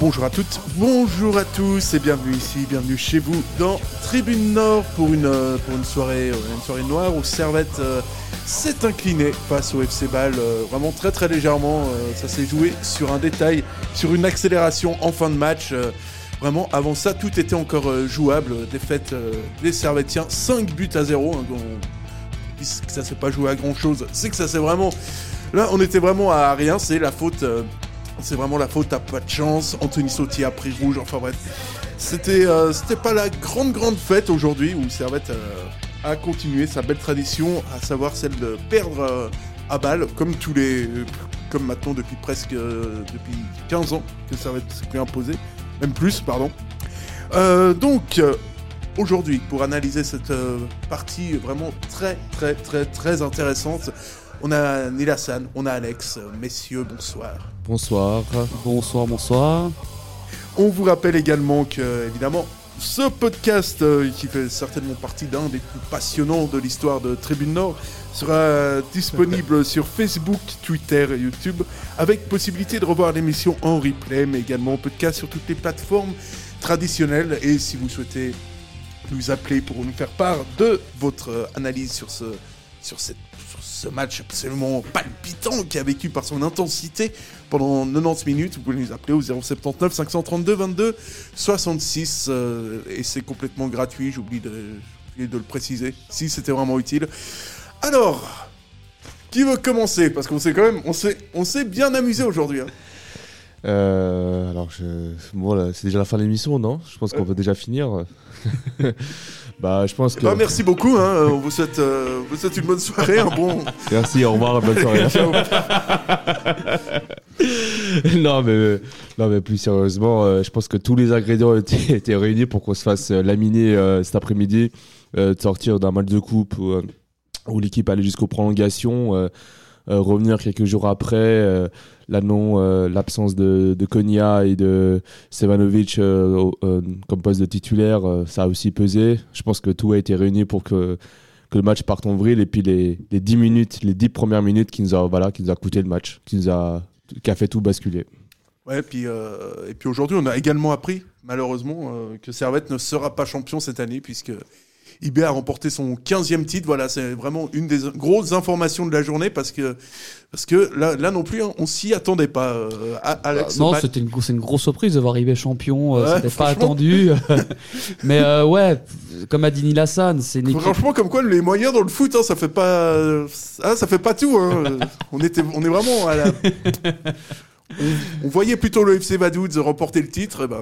Bonjour à toutes, bonjour à tous et bienvenue ici, bienvenue chez vous dans Tribune Nord pour une, euh, soirée, euh, soirée noire où Servette euh, s'est incliné face au FC Ball vraiment très très légèrement. ça s'est joué sur un détail, sur une accélération en fin de match. Vraiment, avant ça, tout était encore jouable. Défaite des Servettiens, 5 buts à 0. Hein, puisque ça s'est pas joué à grand chose, c'est que ça s'est vraiment. Là, on était vraiment à rien, c'est la faute c'est vraiment la faute à pas de chance. Anthony Sautier a pris rouge. Enfin bref, c'était euh, c'était pas la grande grande fête aujourd'hui où Servette euh, a continué sa belle tradition, à savoir celle de perdre euh, à balle, comme tous les, comme maintenant depuis presque depuis 15 ans que Servette s'est imposé, même plus, pardon. donc aujourd'hui, pour analyser cette partie vraiment très très très très intéressante, on a Nilassan, on a Alex. Messieurs, bonsoir. Bonsoir. Bonsoir, bonsoir. On vous rappelle également que, évidemment, ce podcast, euh, qui fait certainement partie d'un des plus passionnants de l'histoire de Tribune Nord, sera disponible sur Facebook, Twitter et YouTube, avec possibilité de revoir l'émission en replay, mais également en podcast sur toutes les plateformes traditionnelles. Et si vous souhaitez nous appeler pour nous faire part de votre analyse sur, ce, sur cette ce match absolument palpitant qui a vécu par son intensité pendant 90 minutes. Vous pouvez nous appeler au 079 532 22 66 et c'est complètement gratuit. J'oublie de, de le préciser si c'était vraiment utile. Alors, qui veut commencer? Parce qu'on s'est quand même, on s'est, on s'est bien amusé aujourd'hui. Hein. Euh, alors, je... bon, c'est déjà la fin de l'émission, non? Je pense qu'on peut déjà finir. Bah, je pense que. Bah, merci beaucoup. Hein. On vous souhaite, euh, vous souhaite une bonne soirée, un bon. Merci, au revoir, bonne soirée. non, mais, non, mais plus sérieusement, euh, je pense que tous les ingrédients étaient, étaient réunis pour qu'on se fasse euh, laminer cet après-midi, de sortir d'un match de coupe où, où l'équipe allait jusqu'aux prolongations. revenir quelques jours après, non, l'absence de, de Konya et de Sevanovic comme poste de titulaire, ça a aussi pesé. Je pense que tout a été réuni pour que, que le match parte en vrille et puis les, les 10 minutes, les 10 premières minutes qui nous a, voilà, qui nous a coûté le match, qui nous a, qui a fait tout basculer. Ouais, puis, et puis aujourd'hui, on a également appris, malheureusement, que Servette ne sera pas champion cette année, puisque IB a remporté son 15e titre. Voilà, c'est vraiment une des grosses informations de la journée parce que, parce que là, là non plus, hein, on s'y attendait pas. Euh, Alex non, c'était une, une, grosse surprise de voir IB champion. Euh, c'était pas attendu. Mais euh, ouais, comme a dit Nilassan, c'est une Franchement, comme quoi les moyens dans le foot, hein, ça fait pas, hein, ça fait pas tout. Hein. on était, on est vraiment à la... on, voyait plutôt le FC Vaduz remporter le titre. Et ben,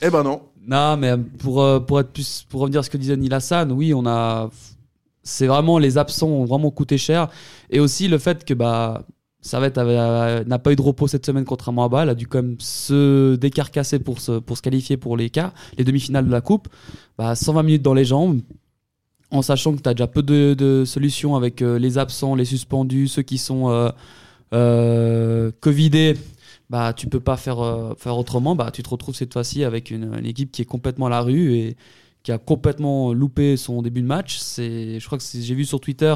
eh ben non. Non, mais pour, euh, pour, être plus, pour revenir à ce que disait Nilassan, oui, on a. C'est vraiment les absents ont vraiment coûté cher. Et aussi le fait que bah, Servette n'a pas eu de repos cette semaine contrairement à Bâle, a dû quand même se décarcasser pour se, pour se qualifier pour les quarts, les demi-finales de la Coupe. Bah, 120 minutes dans les jambes, en sachant que tu as déjà peu de, solutions avec euh, les absents, les suspendus, ceux qui sont euh, euh Covidés bah tu peux pas faire, euh, faire autrement, bah tu te retrouves cette fois-ci avec une, équipe qui est complètement à la rue et qui a complètement loupé son début de match. C'est, je crois que j'ai vu sur Twitter,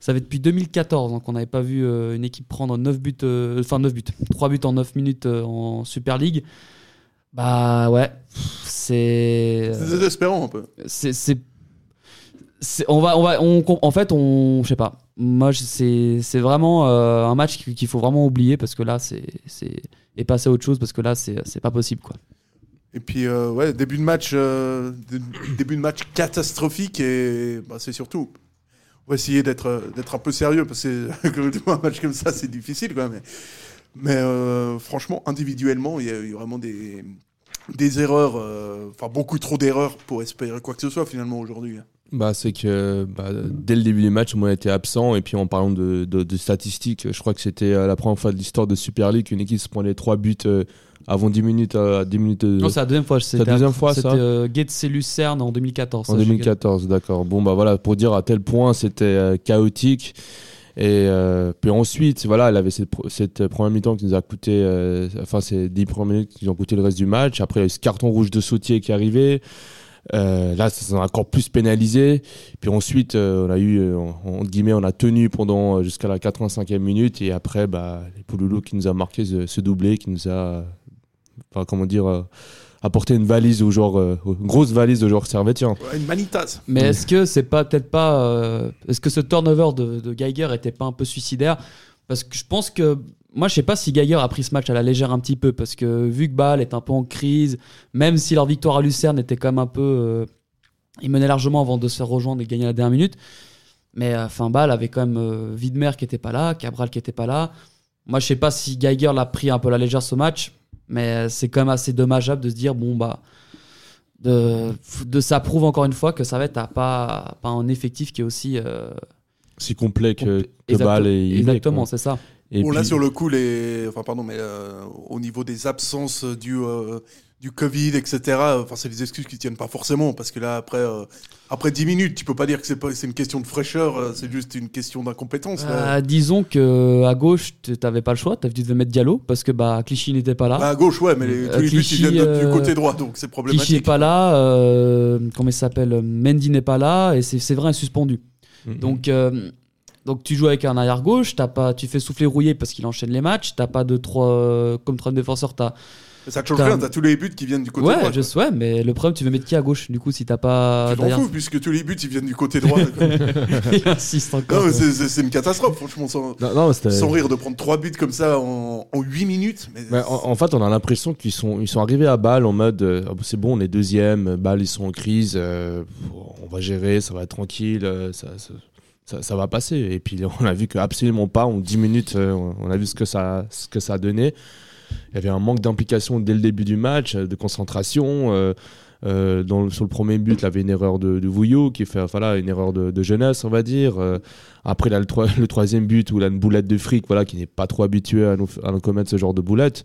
ça fait depuis 2014 donc on n'avait pas vu euh, une équipe prendre 9 buts, euh, enfin 9 buts, 3 buts en 9 minutes en Super League. Bah ouais, c'est. C'est désespérant un peu. C'est, c'est, on va, on va, on, en fait, on, je sais pas moi, c'est vraiment euh, un match qu'il faut vraiment oublier parce que là, c'est et passer à autre chose parce que là, c'est pas possible, quoi. Et puis, euh, ouais, début de match, euh, début de match catastrophique et bah, c'est surtout, on va essayer d'être d'être un peu sérieux parce que un match comme ça, c'est difficile, quoi. Mais, mais franchement, individuellement, il y a eu vraiment des des erreurs, enfin beaucoup trop d'erreurs pour espérer quoi que ce soit finalement aujourd'hui. Bah, c'est que bah, dès le début du match, moi, était absent. Et puis, en parlant de, de, statistiques, je crois que c'était euh, la première fois de l'histoire de Super League qu'une équipe se prenait trois buts euh, avant 10 minutes, à 10 minutes. Non, c'est la deuxième fois. C'est la deuxième fois, ça C'était euh, Getse Lucerne en 2014. En ça, je- 2014, d'accord. Bon, bah voilà, pour dire à tel point c'était euh, chaotique. Et euh, puis ensuite, voilà, elle avait cette, première mi-temps qui nous a coûté, euh, enfin, ces 10 premières minutes qui nous ont coûté le reste du match. Après, il y a eu ce carton rouge de Sautier qui est arrivé. Euh, là, ça s'en a encore plus pénalisé. Puis ensuite, euh, on a eu, euh, en- entre guillemets, on a tenu pendant jusqu'à la 85e minute. Et après, bah, les Pouloulou qui nous a marqué ce, ce doublé, qui nous a, enfin, comment dire, euh, apporté une valise au genre, euh, une grosse valise au genre servetien. Ouais, Une manitas. Mais est-ce que c'est pas peut-être pas. euh, est-ce que ce turnover de, de Geiger était pas un peu suicidaire? Parce que je pense que. Moi, je sais pas si Geiger a pris ce match à la légère un petit peu, parce que vu que Bâle est un peu en crise, même si leur victoire à Lucerne était quand même un peu. euh, ils menaient largement avant de se faire rejoindre et gagner à la dernière minute. Mais euh, fin Bâle avait quand même euh, Widmer qui était pas là, Cabral qui était pas là. Moi, je sais pas si Geiger l'a pris un peu à la légère ce match, mais euh, c'est quand même assez dommageable de se dire bon bah de, de ça prouve encore une fois que ça va être pas, pas un effectif qui est aussi euh, si complet que, que Bâle et exactement c'est ça Et Bon, là, sur le coup, les... enfin, pardon, mais euh, au niveau des absences du, euh, du Covid, etc., enfin, c'est des excuses qui tiennent pas forcément, parce que là, après, euh, après 10 minutes, tu peux pas dire que c'est pas... c'est une question de fraîcheur, c'est juste une question d'incompétence. là. Euh, disons que à gauche tu t'avais pas le choix tu devais mettre Diallo parce que bah Clichy n'était pas là Bah, à gauche, ouais, mais les, Euh, tous les buts, Clichy, ils viennent de- du côté droit, donc c'est Clichy est problématique. pas là euh, comment il s'appelle Mendy n'est pas là et c'est c'est vrai suspendu Mhm. donc euh, donc tu joues avec un arrière gauche t'as pas tu fais souffler rouillé parce qu'il enchaîne les matchs t'as pas de trois euh, comme trois défenseurs t'as Ça te change rien, t'as tous les buts qui viennent du côté ouais droit. je sais ouais, mais le problème tu veux mettre qui à gauche du coup si t'as pas Tu t'en fous, puisque tous les buts, ils viennent du côté droit. il insiste encore c'est- une catastrophe, franchement, sans, Non, non, c'était- sans rire de prendre trois buts comme ça en, en 8 minutes. Mais en, en fait, on a l'impression qu'ils sont, ils sont arrivés à Bâle en mode euh, Ah, c'est bon, on est deuxième, Bâle ils sont en crise, euh, on va gérer, ça va être tranquille, euh, ça, ça, ça- va passer. Et puis on a vu que absolument pas, en 10 minutes, euh, on a vu ce que ça, ce que ça a donné. Il y avait un manque d'implication dès le début du match, euh, de concentration. euh, sur le premier but, il y avait une erreur de, de Vouillot qui fait voilà, une erreur de, jeunesse, on va dire. Après, le troisième but où il a une boulette de fric voilà, qui n'est pas trop habitué à nous, à nous commettre ce genre de boulette.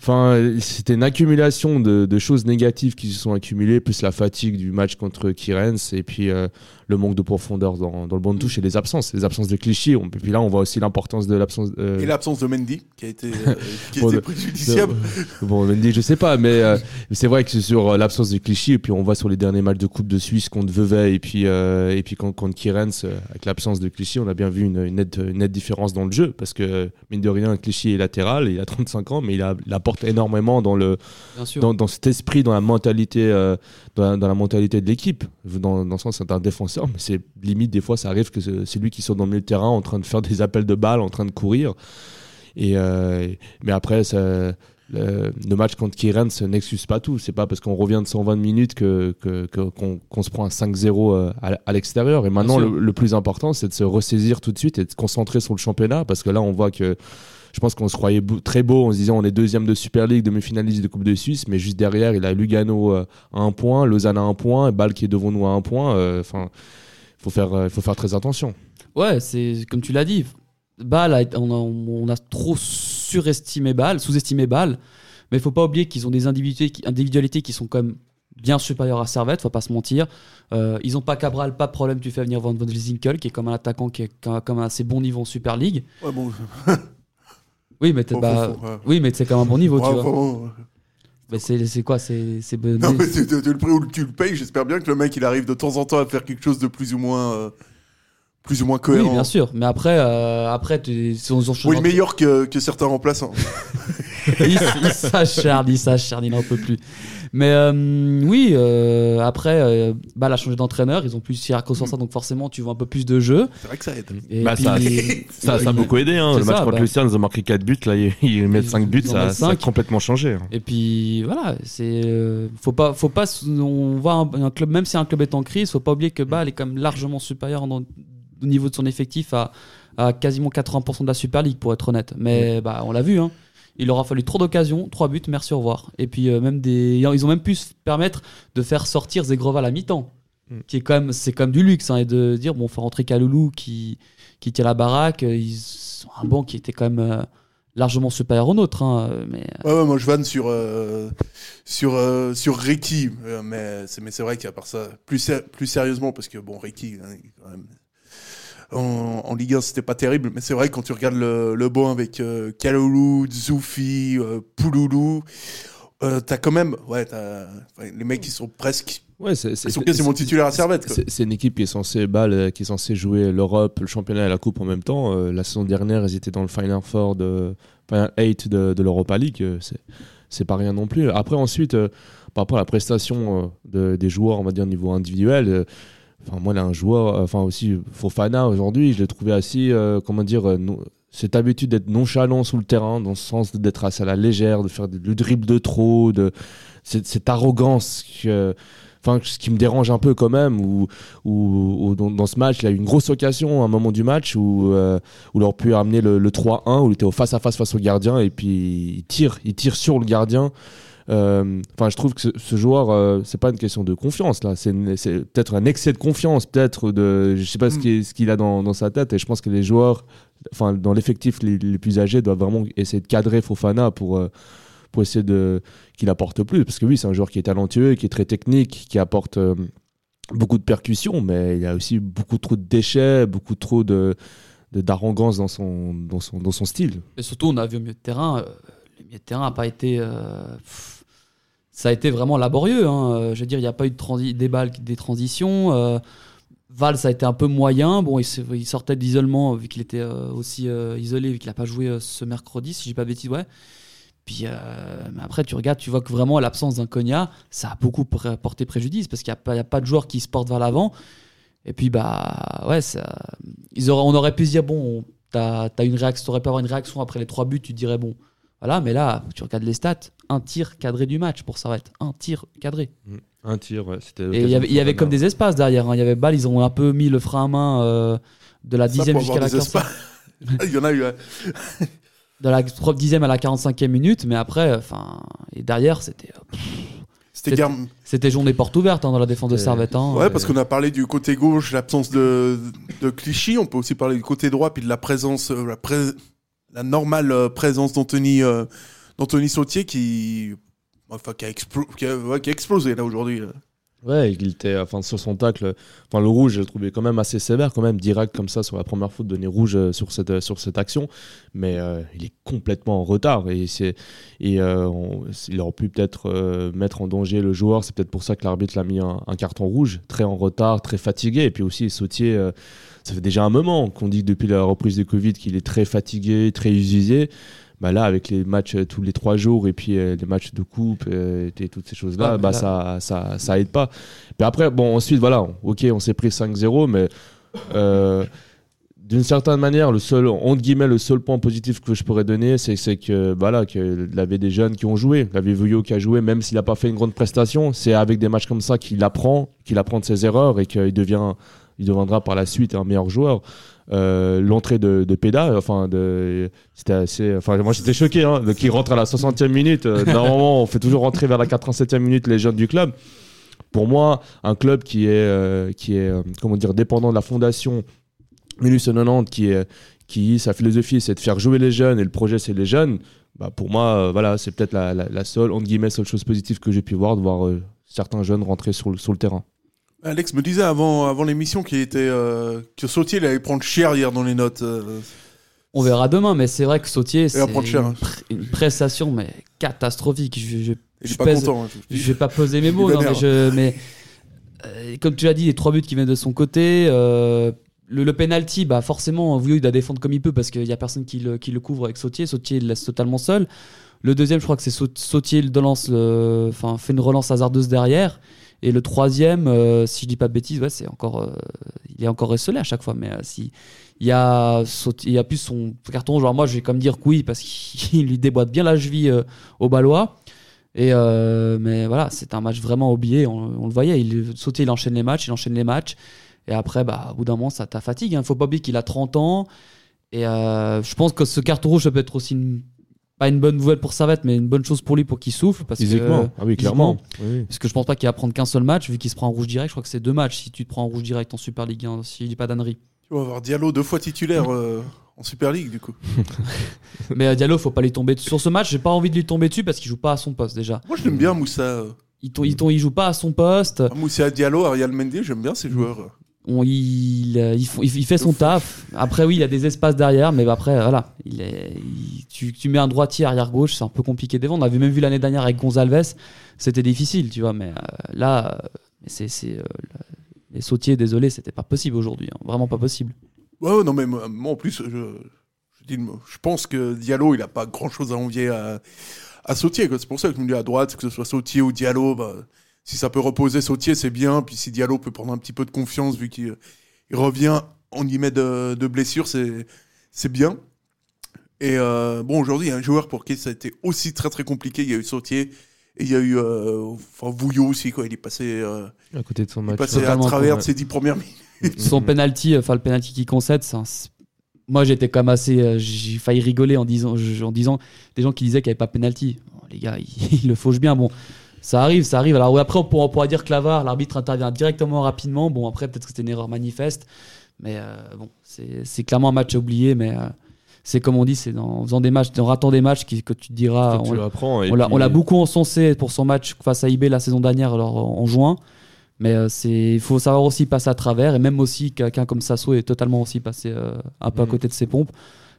Enfin, c'était une accumulation de, de choses négatives qui se sont accumulées, plus la fatigue du match contre Kirens et puis euh, le manque de profondeur dans, dans le banc de touche et les absences. Les absences de Clichy. On, et puis là, on voit aussi l'importance de l'absence. euh, Et l'absence de Mendy, qui a été, euh, qui a Bon, été de- préjudiciable. bon, Mendy, je sais pas, mais c'est vrai que c'est sur l'absence de Clichy, et puis on voit sur les derniers matchs de Coupe de Suisse contre Vevey, et puis, et puis contre, contre Kirens, avec l'absence de Clichy, on a bien vu une, une, nette, une nette différence dans le jeu, parce que, mine de rien, Clichy est latéral, il a 35 ans, mais il, a- il apporte énormément dans, le, dans, dans cet esprit, dans la mentalité, euh, dans, la, dans la mentalité de l'équipe. Dans, dans le sens, c'est un défenseur, mais c'est limite, des fois, ça arrive que c'est lui qui sort dans le milieu de terrain en train de faire des appels de balles, en train de courir. Et, euh, mais après, ça, le, le match contre Kiren n'excuse pas tout. C'est pas parce qu'on revient de 120 minutes que, qu'on se prend un 5-0 euh, à, à l'extérieur. Et maintenant, le plus important, c'est de se ressaisir tout de suite et de se concentrer sur le championnat parce que là, on voit que. Je pense qu'on se croyait beau- très beau en se disant on est deuxième de Super League, demi-finaliste de Coupe de Suisse, mais juste derrière, il a Lugano euh, à un point, Lausanne à un point, et Bâle qui est devant nous à un point. euh, Enfin, il faut faire, euh, faut faire très attention. Ouais, c'est comme tu l'as dit. Bâle, a- on a, on a trop surestimé Bâle, sous-estimé Bâle. Mais il faut pas oublier qu'ils ont des individualités qui, individualités qui sont quand même bien supérieures à Servette, faut pas se mentir. Euh, ils ont pas Cabral, pas de problème, tu fais venir Van Van Zinkel, qui est comme un attaquant qui est comme un assez bon niveau en Super League. Ouais, bon, Oui, mais t'es- Faut- bah, ouais. oui, mais c'est quand même un bon niveau, tu vois. c'est c'est quoi C'est c'est bon- Non, mais tu le prix ou tu le payes. J'espère bien que le mec il arrive de temps en temps à faire quelque chose de plus ou moins, euh, plus ou moins cohérent. Oui, bien sûr. Mais après, euh, après, tu, si on, Oui, meilleur que, que certains remplaçants. il s'acharne, il s'acharne, il n'en peut plus. Mais euh, oui, euh, après, euh, Bâle a changé d'entraîneur, ils ont plus Sierra sur ça, donc forcément, tu vois un peu plus de jeu. C'est vrai que ça aide. Et Bah, puis, ça- Ça, ça a beaucoup aidé. Hein. Le match ça, contre bah. Lucerne, ils ont marqué 4 buts. Là, ils, ils mettent Ils- 5 buts. Ça, a complètement changé. hein. et puis voilà, c'est euh, faut pas, faut pas, on voit un, un club, même si un club est en crise, faut pas oublier que Bâle est quand même largement supérieur au niveau de son effectif à, à quasiment 80% de la Super League pour être honnête. Mais bah, on l'a vu, hein. Il aura fallu trop d'occasions, trois buts, merci, au revoir. Et puis euh, même des, ils ont même pu se permettre de faire sortir Zegrova à la mi-temps, Mm. qui est quand même, c'est quand même du luxe, hein, et de dire bon, faut rentrer Kaloulou qui qui tient la baraque, euh, ils ont un banc qui était quand même euh, largement supérieur au nôtre. hein, mais Ouais, ouais, moi je vanne sur euh, sur euh, sur Ricky, mais c'est mais c'est vrai qu'à part ça, plus sé- plus sérieusement parce que bon Ricky hein, quand même en, en Ligue 1 c'était pas terrible, mais c'est vrai que quand tu regardes le, le banc avec euh, Kalulu, Zoufi, euh, Pouloulou, euh, t'as quand même ouais les mecs qui sont presque Ouais, c'est, c'est- ils sont quasiment titulaires à Servette. C'est, une équipe qui est censée euh, qui est censée jouer l'Europe, le championnat et la coupe en même temps. Euh, la saison dernière, ils étaient dans le Final Four de Final 8 de, de l'Europa League. C'est, c'est pas rien non plus. Après, ensuite, euh, par rapport à la prestation euh, de- des joueurs, on va dire niveau individuel. Enfin, moi, là, un joueur, euh, enfin aussi Fofana aujourd'hui, je l'ai trouvé assez, euh, comment dire, euh, cette habitude d'être nonchalant sous le terrain, dans le sens d'être assez à la légère, de faire du dribble de trop, de cette, arrogance que, enfin, ce qui me dérange un peu quand même, ou où dans, ce match, il a eu une grosse occasion à un moment du match où, euh, où aurait pu amener le, le 3-1, où il était au face à face face au gardien, et puis il tire, il tire sur le gardien. Euh, Enfin, je trouve que ce, ce joueur, euh, c'est pas une question de confiance là, c'est peut-être un excès de confiance, peut-être de, je sais pas ce qu'il ce qu'il a dans, dans sa tête, et je pense que les joueurs, enfin, dans l'effectif les, les plus âgés, doivent vraiment essayer de cadrer Fofana pour euh, pour essayer de qu'il apporte plus, parce que oui, c'est un joueur qui est talentueux, qui est très technique, qui apporte euh, beaucoup de percussions, mais il y a aussi beaucoup trop de déchets, beaucoup trop de de- d'arrogance dans son, dans, son, dans son style. Et surtout, on a vu au milieu de terrain, euh, le milieu de terrain n'a pas été. euh, pff, ça a été vraiment laborieux. hein. Euh, Je veux dire, il n'y a pas eu de transi- des balles, des transitions. Euh, Val, ça a été un peu moyen. Bon, il, sortait de l'isolement vu qu'il était euh, aussi euh, isolé, vu qu'il n'a pas joué euh, ce mercredi, si je pas de bêtises, ouais. Puis euh, mais après, tu regardes, tu vois que vraiment l'absence d'un Cogna, ça a beaucoup porté préjudice parce qu'il n'y a, pas- de joueur qui se porte vers l'avant. Et puis, bah, ouais, on aurait pu se dire, bon, t'as as une réaction, pu avoir une réaction après les trois buts, tu te dirais, bon, voilà, mais là, tu regardes les stats, un tir cadré du match pour s'arrêter, un tir cadré. Un tir, ouais, c'était. Et il y avait, il y avait comme des espaces derrière, hein. il y avait balle, ils ont un peu mis le frein à main euh, de la Ça, dixième pour jusqu'à la avoir des 45 espaces. Il y en a eu. hein. de la pro- dixième à la 45e minute, mais après, enfin, et derrière, c'était euh, C'était journée porte ouverte hein, dans la défense de Servette. hein. Ouais, parce qu'on a parlé du côté gauche, l'absence de, de Clichy. On peut aussi parler du côté droit, puis de la présence, euh, la, pré- la normale euh, présence d'Anthony euh, d'Anthony Sautier qui, enfin, qui a, explosé là aujourd'hui. Ouais, il était enfin, sur son tacle. Enfin, le rouge, je le trouvais quand même assez sévère, quand même, direct comme ça sur la première faute, donner rouge euh, sur cette, sur cette action. Mais il est complètement en retard. Et, c'est, et euh, on- il aurait pu peut-être mettre en danger le joueur. C'est peut-être pour ça que l'arbitre l'a mis un, carton rouge, très en retard, très fatigué. Et puis aussi, Sautier, ça fait déjà un moment qu'on dit que depuis la reprise du Covid qu'il est très fatigué, très usé. Bah là, avec les matchs euh, tous les trois jours et puis euh, les matchs de coupe euh, et toutes ces choses-là, Ah, bah, là- ça, ça, ça aide pas. Puis après, bon, ensuite, voilà, ok, on s'est pris 5-0, mais euh, d'une certaine manière, le seul, entre guillemets, le seul point positif que je pourrais donner, c'est que, voilà, qu'il y avait des jeunes qui ont joué. Il y avait Vuillot qui a joué, même s'il n'a pas fait une grande prestation. C'est avec des matchs comme ça qu'il apprend, qu'il apprend de ses erreurs et qu'il devient, il deviendra par la suite un meilleur joueur. Euh, L'entrée de, de Peda, enfin, de, c'était assez, enfin, moi j'étais choqué, hein, de- qu'il rentre à la 60e minute. Euh, normalement, on fait toujours rentrer vers la 87e minute les jeunes du club. Pour moi, un club qui est, euh, qui est comment dire, dépendant de la fondation 1990, qui, est, qui sa philosophie c'est de faire jouer les jeunes et le projet c'est les jeunes, bah pour moi, euh, voilà, c'est peut-être la, la, la seule, entre guillemets, seule chose positive que j'ai pu voir, de voir certains jeunes rentrer sur le, sur le terrain. Alex me disait avant, avant l'émission qu'il était euh, que Sautier il allait prendre cher hier dans les notes. euh. On verra demain, mais c'est vrai que Sautier, c'est va prendre cher, une, hein. pr- une prestation mais catastrophique. Je, je, il je est pas pèse- content. hein, je- je vais pas peser mes mots, Il non, mais, je, mais euh, comme tu l'as dit, les trois buts qui viennent de son côté. euh, le, le penalty, bah forcément, Vouillot il doit défendre comme il peut parce qu'il y a personne qui le, qui le couvre avec Sautier. Sautier il le laisse totalement seul. Le deuxième, je crois que c'est Sau- Sautier le lance, le- enfin fait une relance hasardeuse derrière. Et le troisième, euh, si je dis pas de bêtises, ouais, c'est encore, euh, il est encore esselé à chaque fois. Mais euh, si il y a, il a plus son carton, genre moi je vais comme dire que oui parce qu'il lui déboîte bien la cheville euh, au balois. Et mais voilà, c'est un match vraiment oublié. On, le voyait, il sautait, il enchaîne les matchs, il enchaîne les matchs. Et après, bah, au bout d'un moment, ça t'a fatigue. Il faut pas oublier qu'il a 30 ans. Et je pense que ce carton rouge, ça peut être aussi une- pas une bonne nouvelle pour Servette, mais une bonne chose pour lui pour qu'il souffle. Parce Physiquement, que, ah oui, clairement. Oui, parce que je pense pas qu'il va prendre qu'un seul match, vu qu'il se prend en rouge direct. Je crois que c'est deux matchs si tu te prends en rouge direct en Super League 1, si je dis pas d'annerie. Tu vas avoir Diallo deux fois titulaire euh, en Super League, du coup. Mais euh, Diallo, faut pas lui tomber dessus. Sur ce match, j'ai pas envie de lui tomber dessus parce qu'il joue pas à son poste déjà. Moi, je l'aime bien, Moussa. Il, il, joue pas à son poste. Ah, Moussa Diallo, Ariel Mendy, j'aime bien ces joueurs. On- il, euh, il, fait son taf. Après, oui, il y a des espaces derrière, mais après, voilà. Tu, mets un droitier arrière gauche, c'est un peu compliqué devant. On avait même vu l'année dernière avec Gonzalves, c'était difficile, tu vois. Mais euh, là, euh, c'est, les sautiers, désolé, c'était pas possible aujourd'hui. hein. Vraiment pas possible. Ouais, non, mais moi, en plus, je, je, pense que Diallo, il a pas grand chose à envier à, à Sautier. C'est pour ça que je me dis à droite, que ce soit Sautier ou Diallo, bah, si ça peut reposer Sautier, c'est bien. Puis si Diallo peut prendre un petit peu de confiance, vu qu'il il revient, on y met de, de blessures, c'est c'est bien. Et euh, bon, aujourd'hui, il y a un joueur pour qui ça a été aussi très très compliqué. Il y a eu Sautier et il y a eu euh, enfin, Vouillot aussi. Quoi. Il est passé, euh, À côté de son il est match. passé à travers de ses dix premières minutes. Son penalty, enfin le penalty qu'il concède, c'est un- c'est- moi j'étais quand même assez, euh, j'ai failli rigoler en disant, en disant des gens qui disaient qu'il n'y avait pas penalty. Bon, les gars, ils, ils le fauchent bien. Bon, ça arrive, ça arrive. Alors après on pourra, on pourra dire que l'avare, l'arbitre intervient directement rapidement. Bon après peut-être que c'était une erreur manifeste, mais euh, bon c'est clairement un match à oublier. Mais euh, c'est comme on dit, c'est en faisant des matchs, en ratant des matchs que tu te diras. tu on- l'a l'a beaucoup encensé pour son match face à IB la saison dernière alors, en juin. Mais euh, c'est il faut savoir aussi passer à travers. Et même aussi, quelqu'un comme Sasso est totalement aussi passé euh, un peu à Mhm. côté de ses pompes.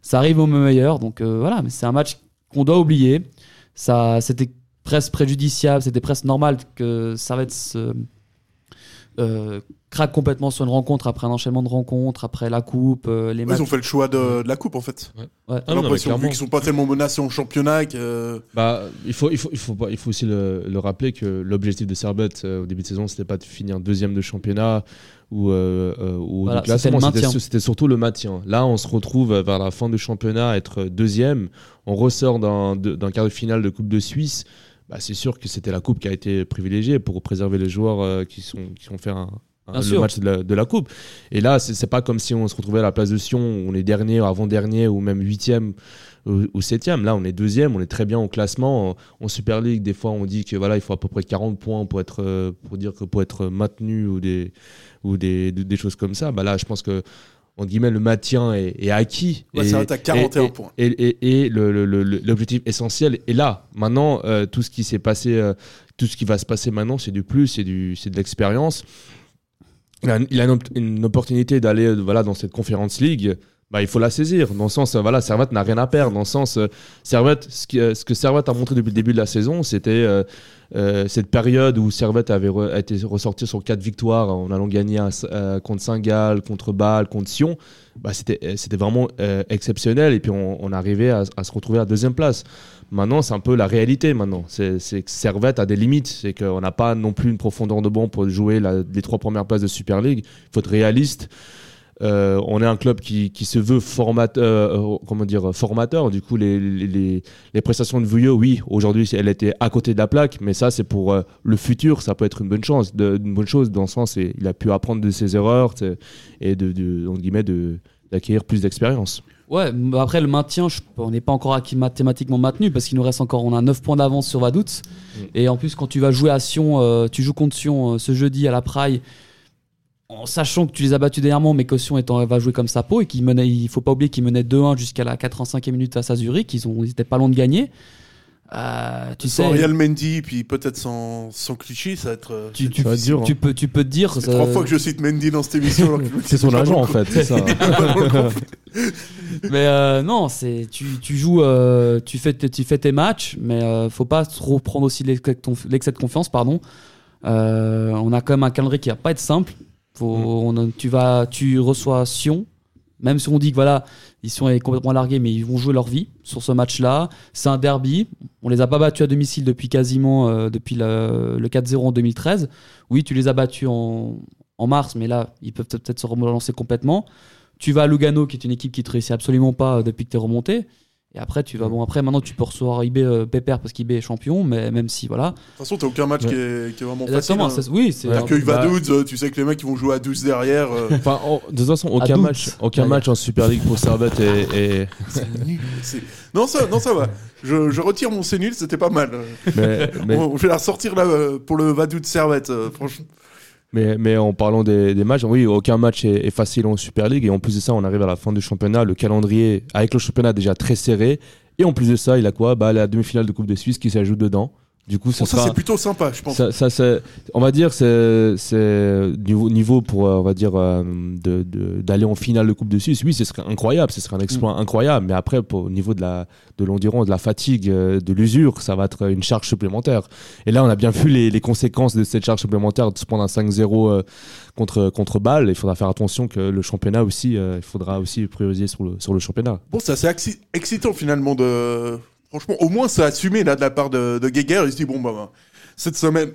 Ça arrive au meilleur. Donc euh, voilà, mais c'est un match qu'on doit oublier. Ça, C'était presque préjudiciable. C'était presque normal que Servette se euh, craque complètement sur une rencontre après un enchaînement de rencontres, après la coupe, euh, les Ouais, matchs. ils ont fait le choix de, de la coupe en fait. Ouais. Ah mais l'impression, vu qu'ils sont pas tellement menacés en championnat que. Bah, il faut, il faut, il faut, pas- il faut aussi le, le rappeler que l'objectif de Servette euh, au début de saison, c'était pas de finir deuxième de championnat ou, euh, euh, ou Voilà, c'était surtout le maintien. Là, on se retrouve euh, vers la fin du championnat à être deuxième. On ressort d'un quart de finale de Coupe de Suisse. Bah, c'est sûr que c'était la coupe qui a été privilégiée pour préserver les joueurs euh, qui sont qui ont fait un, le match de la, de la coupe. Et là, c'est pas comme si on se retrouvait à la place de Sion, où on est dernier, avant-dernier ou même huitième ou, ou septième. Là, on est deuxième, on est très bien au classement. En, en Super League, des fois, on dit que voilà, il faut à peu près 40 points pour être euh, pour dire que pour être maintenu ou des ou des, des, des choses comme ça. Bah là, je pense que en guillemets, le maintien est, est acquis. Ouais, et, ça reste à 41 et- points. Et, l'objectif essentiel est là. Maintenant, euh, tout ce qui s'est passé, euh, tout ce qui va se passer maintenant, c'est du plus, c'est de l'expérience. Il a, il a une, op- une opportunité d'aller euh, voilà, dans cette conférence league. Bah, il faut la saisir. Dans le sens, euh, voilà, Servette n'a rien à perdre. Dans le sens, euh, Servette, ce, que Servette a montré depuis le début de la saison, c'était euh, cette période où Servette avait été ressorti sur quatre victoires en allant gagner contre Saint-Gall, contre Bâle, contre Sion. Bah, c'était, c'était vraiment exceptionnel. Et puis, on, on arrivait à, se retrouver à deuxième place. Maintenant, c'est un peu la réalité. Maintenant, c'est, que Servette a des limites. C'est qu'on n'a pas non plus une profondeur de banc pour jouer les trois premières places de Super League. Il faut être réaliste. Euh, on est un club qui, qui se veut formateur, euh, comment dire, formateur. Du coup, les, les, les- prestations de Vuillot, oui, aujourd'hui, elle était à côté de la plaque, mais ça, c'est pour euh, le futur. Ça peut être une bonne chance, de- une bonne chose dans le sens, et il a pu apprendre de ses erreurs et de, de, entre guillemets, de d'acquérir plus d'expérience. Ouais, après le maintien, je- on n'est pas encore acquis mathématiquement maintenu parce qu'il nous reste encore, on a 9 points d'avance sur Vaduz. Mm. Et en plus, quand tu vas jouer à Sion, tu joues contre Sion ce jeudi à la Praille, en sachant que tu les as battus dernièrement, mais que Sion est en- va jouer comme sa peau et qu'il menait, il faut pas oublier qu'ils menaient 2-1 jusqu'à la 85e minute face à Zurich, ils, ont, ils étaient pas loin de gagner. Euh, tu sais, Sans Real Mendy, puis peut-être sans, sans Clichy, ça va être. euh, tu, tu, Ça va être dur, tu hein. peux, tu peux te dire. C'est ça- trois fois que je cite Mendy dans cette émission. C'est son agent, en fait, c'est ça. Mais euh, non, c'est tu, tu joues, euh, tu fais tes- tu fais tes matchs, mais euh, faut pas trop prendre aussi l'excès de conf- l'excès de confiance, pardon. Euh, on a quand même un calendrier qui va pas être simple. Faut, Mm. on- tu vas, tu reçois Sion, même si on dit que voilà, ils sont complètement largués, mais ils vont jouer leur vie sur ce match-là. C'est un derby. On les a pas battus à domicile depuis quasiment euh, depuis le, le 4-0 en 2013. Oui, tu les as battus en, en mars, mais là, ils peuvent peut-être se relancer complètement. Tu vas à Lugano, qui est une équipe qui te réussit absolument pas euh, depuis que tu es remonté. Et après, tu vas, bon, après, maintenant, tu peux recevoir IB euh, Pépère parce qu'IB est champion, mais même si, voilà. De toute façon, t'as aucun match Ouais. qui, est, qui est vraiment Exactement, facile. ça- Hein. oui, c'est. T'accueilles Bah- Vaduz, euh, tu sais que les mecs ils vont jouer à 12 derrière. euh, Enfin, en- de toute façon, aucun match, aucun Ouais. match en Super League pour Servette est- c'est nul. Non, ça, non, ça va. Je, je retire mon c'est nul, c'était pas mal. mais, mais- On- je vais la ressortir là euh, pour le Vaduz de Servette, euh, franchement. Mais, mais en parlant des, des matchs, oui, aucun match est, est facile en Super League. Et en plus de ça, on arrive à la fin du championnat. Le calendrier, avec le championnat déjà très serré. Et en plus de ça, il a quoi? Bah, La demi-finale de Coupe de Suisse qui s'ajoute dedans. Du coup, ça Bon, ça, sera- c'est plutôt sympa, je pense. ça, ça, c'est- on va dire, c'est, c'est niveau, niveau pour, euh, on va dire, euh, de, de- d'aller en finale de Coupe de Suisse. Oui, ce serait incroyable, ce serait un exploit incroyable. Mais après, pour, au niveau de la, de l'endurance, de la fatigue, euh, de l'usure, ça va être une charge supplémentaire. Et là, on a bien vu les, les conséquences de cette charge supplémentaire de se prendre un 5-0 euh, contre, contre Bâle. Il faudra faire attention que le championnat aussi, euh, il faudra aussi prioriser sur le, sur le championnat. Bon, c'est assez exci- excitant finalement de. Franchement, au moins, c'est assumé là de la part de, de Geiger. Il se dit bon, bah, cette semaine,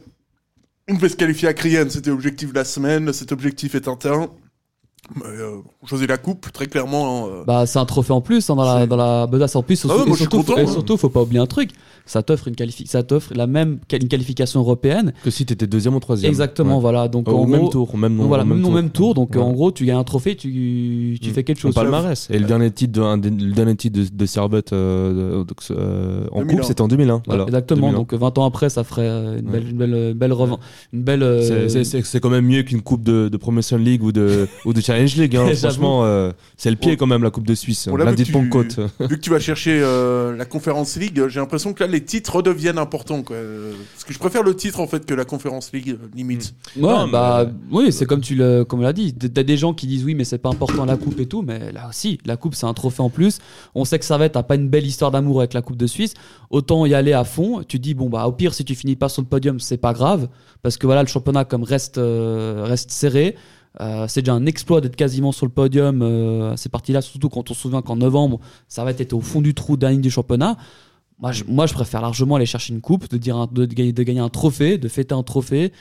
on devait se qualifier à Krienne. C'était l'objectif de la semaine. Cet objectif est atteint. Mais, euh, José la coupe, très clairement. euh, Bah, c'est un trophée en plus hein, dans la dans la besace en plus. Ah ouais, et moi, je suis surtout, content, et hein. surtout, faut pas oublier un truc. Ça t'offre une qualifi- ça t'offre la même une qualification européenne. Que si tu étais deuxième ou troisième. Exactement, Ouais. voilà. Donc en même gros, tour, au même nom. voilà, même tour. même tour. Donc Ouais. en gros, tu gagnes un trophée, tu tu Mm. fais quelque chose. palmarès. Et le dernier titre de, un le dernier titre de, de Servette euh, euh, en 2001. coupe, c'était en 2001. Voilà, Exactement. 2001. Donc 20 ans après, ça ferait une Ouais. belle une belle une belle une belle. euh, C'est- c'est- c'est c'est quand même mieux qu'une coupe de, de Promotion League ou de, ou de Challenge League. hein. J'avoue. Franchement, euh, c'est le pied quand même la Coupe de Suisse. Bon, là, Lundi vu de que tu- Pentecôte. Vu que tu vas chercher euh, la Conference League, j'ai l'impression que là, les titres redeviennent importants. Quoi. Euh, Parce que je préfère le titre en fait que la Conference League, euh, limite. Ouais, Non, mais- bah oui, c'est comme tu le comme on l'a dit. T'as des gens qui disent oui, mais c'est pas important la coupe et tout, mais là aussi, la coupe c'est un trophée en plus. On sait que Servette a pas une belle histoire d'amour avec la coupe de Suisse. Autant y aller à fond. Tu dis bon bah au pire si tu finis pas sur le podium, c'est pas grave parce que voilà le championnat comme reste euh, reste serré. Euh, c'est déjà un exploit d'être quasiment sur le podium euh, à ces parties-là, surtout quand on se souvient qu'en novembre, Servette était au fond du trou d'un ligne du championnat. Moi je, moi, je préfère largement aller chercher une coupe, de, dire un- de, de gagner, de gagner un trophée, de fêter un trophée,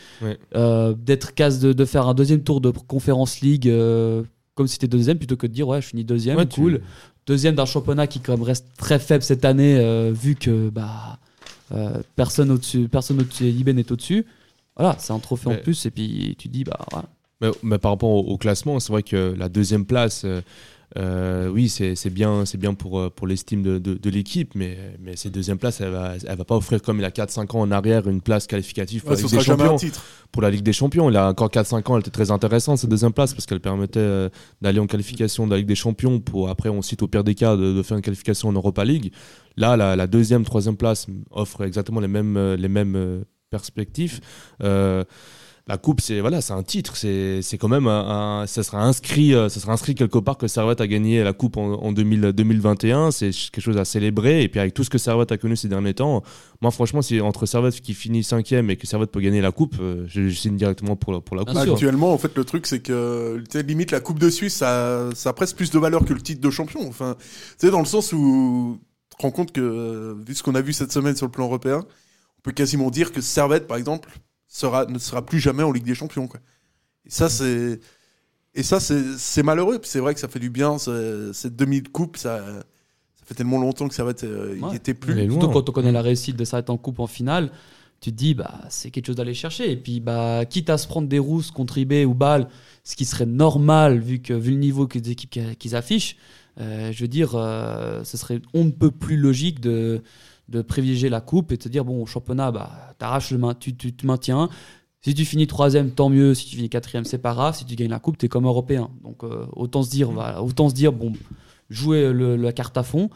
euh, d'être casse de, de faire un deuxième tour de Conférence League comme si t'étais deuxième plutôt que de dire ouais, je finis deuxième, Ouais, tu- cool. Deuxième d'un championnat qui quand même reste très faible cette année, vu que bah, personne au-dessus, personne au-dessus, Liben est au-dessus. Voilà, c'est un trophée Mais- en plus, et puis tu dis bah voilà. Mais, mais par rapport au, au classement, c'est vrai que la deuxième place, euh, euh, oui, c'est bien, c'est bien pour, euh, pour l'estime de, de, de l'équipe, mais, mais cette deuxième place, elle va, elle va pas offrir comme il a 4-5 ans en arrière une place qualificative pour Ouais, la Ligue des Champions. Pour la Ligue des Champions, il a encore 4-5 ans, elle était très intéressante cette deuxième place parce qu'elle permettait d'aller en qualification de la Ligue des Champions pour après ensuite au pire des cas de, de faire une qualification en Europa League. Là, la, la deuxième, troisième place offre exactement les mêmes, les mêmes perspectives. Euh, la coupe, c'est voilà, c'est un titre, c'est c'est quand même un, un- ça sera inscrit, euh, ça sera inscrit quelque part que Servette a gagné la coupe en, en 2000 2021. C'est quelque chose à célébrer. Et puis avec tout ce que Servette a connu ces derniers temps, moi franchement, si entre Servette qui finit cinquième et que Servette peut gagner la coupe, euh, je, je signe directement pour la, pour la coupe. Actuellement, en fait, le truc, c'est que limite la Coupe de Suisse, ça, ça a presque plus de valeur que le titre de champion. Enfin, tu sais, dans le sens où tu te rends compte que, vu ce qu'on a vu cette semaine sur le plan européen, on peut quasiment dire que Servette, par exemple, sera, ne sera plus jamais en Ligue des Champions. Quoi. Et ça, c'est. Et ça, c'est c'est malheureux. Puis c'est vrai que ça fait du bien, ce- cette demi-coupe, ça, ça fait tellement longtemps que Servette euh, y Ouais. était plus. Loin. Surtout quand on connaît la réussite de s'arrêter en coupe en finale, tu te dis bah c'est quelque chose d'aller chercher. Et puis bah quitte à se prendre des rousses contre IB ou Bâle, ce qui serait normal vu que vu le niveau que des équipes qui- qu'ils affichent, euh, je veux dire, euh, ce serait on ne peut plus logique de de privilégier la coupe et de te dire bon au championnat bah t'arraches le main, tu, tu te maintiens. Si tu finis troisième, tant mieux. Si tu finis quatrième, c'est pas grave. Si tu gagnes la coupe, t'es comme européen. Donc euh, autant se dire, voilà, autant se dire bon, jouer le- la carte à fond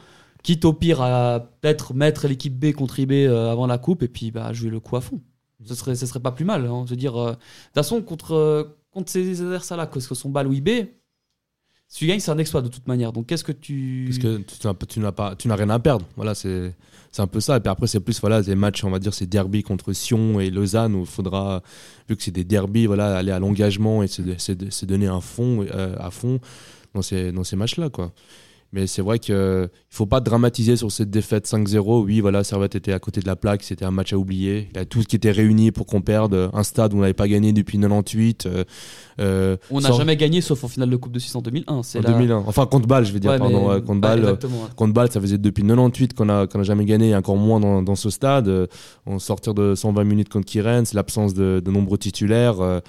quitte au pire à peut-être mettre l'équipe B contre IB euh, avant la coupe et puis bah, jouer le coup à fond. Ce serait, ce serait pas plus mal. hein. Je veux dire, euh, de toute façon, contre, euh, contre ces adversaires-là, que ce sont Bâle ou IB, si tu gagnes, c'est un exploit de toute manière. Donc qu'est-ce que tu. Parce que tu n'as pas- tu n'as rien à perdre. Voilà, c'est c'est un peu ça. Et puis après, c'est plus voilà des matchs, on va dire, c'est derby contre Sion et Lausanne où il faudra, vu que c'est des derbies, voilà, aller à l'engagement et se donner un fond euh, à fond dans ces dans ces matchs-là, quoi. Mais c'est vrai qu'il ne faut pas dramatiser sur cette défaite 5-0. Oui, voilà, Servette était à côté de la plaque, c'était un match à oublier. Il y a tout ce qui était réuni pour qu'on perde. Un stade où on n'avait pas gagné depuis 98. euh, euh, On n'a sans- jamais gagné sauf en finale de Coupe de Suisse en 2001. C'est En la- 2001. Enfin, contre Bâle, je veux dire, Ouais, pardon. mais- ouais, contre ouais, Bâle, euh, exactement. contre Bâle, ça faisait depuis 98 qu'on a, qu'on a jamais gagné, et encore moins dans, dans ce stade. Euh, On sortir de 120 minutes contre Kyrens, l'absence de, de nombreux titulaires.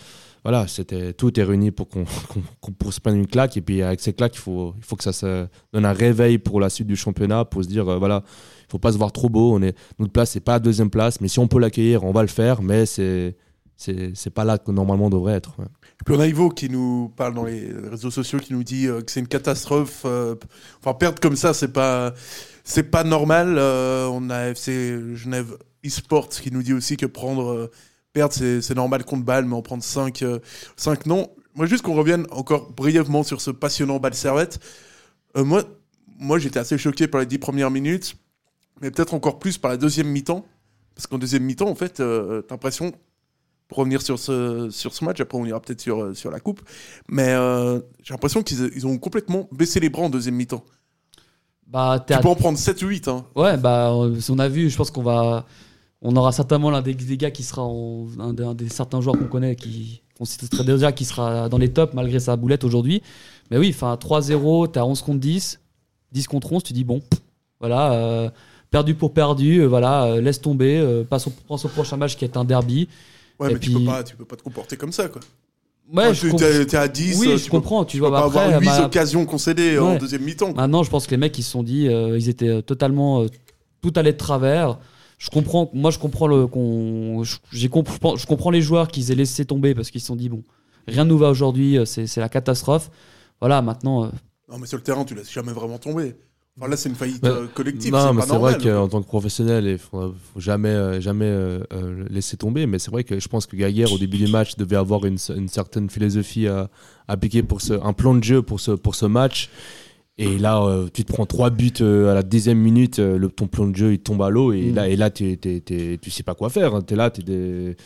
Voilà, c'était tout est réuni pour qu'on se prendre une claque. Et puis avec ces claques, il faut, il faut que ça se donne un réveil pour la suite du championnat, pour se dire, euh, voilà, il faut pas se voir trop beau. On est, notre place, c'est pas la deuxième place, mais si on peut l'accueillir, on va le faire. Mais c'est c'est pas là que normalement on devrait être. ouais. Puis on a Ivo qui nous parle dans les réseaux sociaux, qui nous dit euh, que c'est une catastrophe. euh, enfin, perdre comme ça, c'est pas, pas normal. On a FC Genève eSports qui nous dit aussi que prendre, perdre, c'est, normal contre balle, mais en prendre 5, 5 non. Moi, juste qu'on revienne encore brièvement sur ce passionnant balle servette. Euh, moi, moi, j'étais assez choqué par les 10 premières minutes, mais peut-être encore plus par la deuxième mi-temps. Parce qu'en deuxième mi-temps, en fait, euh, t'as l'impression pour revenir sur ce, sur ce match, après on ira peut-être sur, euh, sur la coupe, mais euh, j'ai l'impression qu'ils ils ont complètement baissé les bras en deuxième mi-temps. Bah, Tu peux en prendre 7 ou 8. Hein. Ouais, bah, on a vu, je pense qu'on va. On aura certainement l'un des, des gars qui sera en- un, des, un des certains joueurs qu'on connaît qui citerait déjà qui sera dans les tops malgré sa boulette aujourd'hui. Mais oui, enfin 3-0, t'es à 11 contre 10, 10 contre 11, tu dis bon, voilà, euh, perdu pour perdu, euh, voilà, euh, laisse tomber, passe au, pense au prochain match qui est un derby. Ouais, Et mais tu, peux pas, tu peux pas te comporter comme ça. Quoi. Ouais, tu- t'es à 10, Oui, euh, je tu comprends, tu peux, tu peux bah, avoir 8 bah, occasions concédées en deuxième mi-temps. Maintenant, je pense que les mecs, ils se sont dit, ils étaient totalement, tout allait de travers. Je comprends, moi, je comprends le, qu'on, j'ai comp- je comprends les joueurs qu'ils aient laissé tomber parce qu'ils se sont dit, bon, rien ne nous va aujourd'hui, euh, c'est, la catastrophe. Voilà, maintenant, euh, Non, mais sur le terrain, tu laisses jamais vraiment tomber. Enfin, là, c'est une faillite euh, collective. Non, c'est mais c'est vrai qu'en tant que professionnel, il faut, faut jamais, euh, jamais euh, euh, laisser tomber. Mais c'est vrai que je pense que Gaguerre, au début du match, devait avoir une, une certaine philosophie à, à appliquer pour ce, un plan de jeu pour ce, pour ce match. Et là, euh, tu te prends trois buts euh, à la dixième minute, euh, le, ton plan de jeu il tombe à l'eau et Mm. là, et là, t'es- t'es- t'es- tu sais pas quoi faire. Tu es là, des,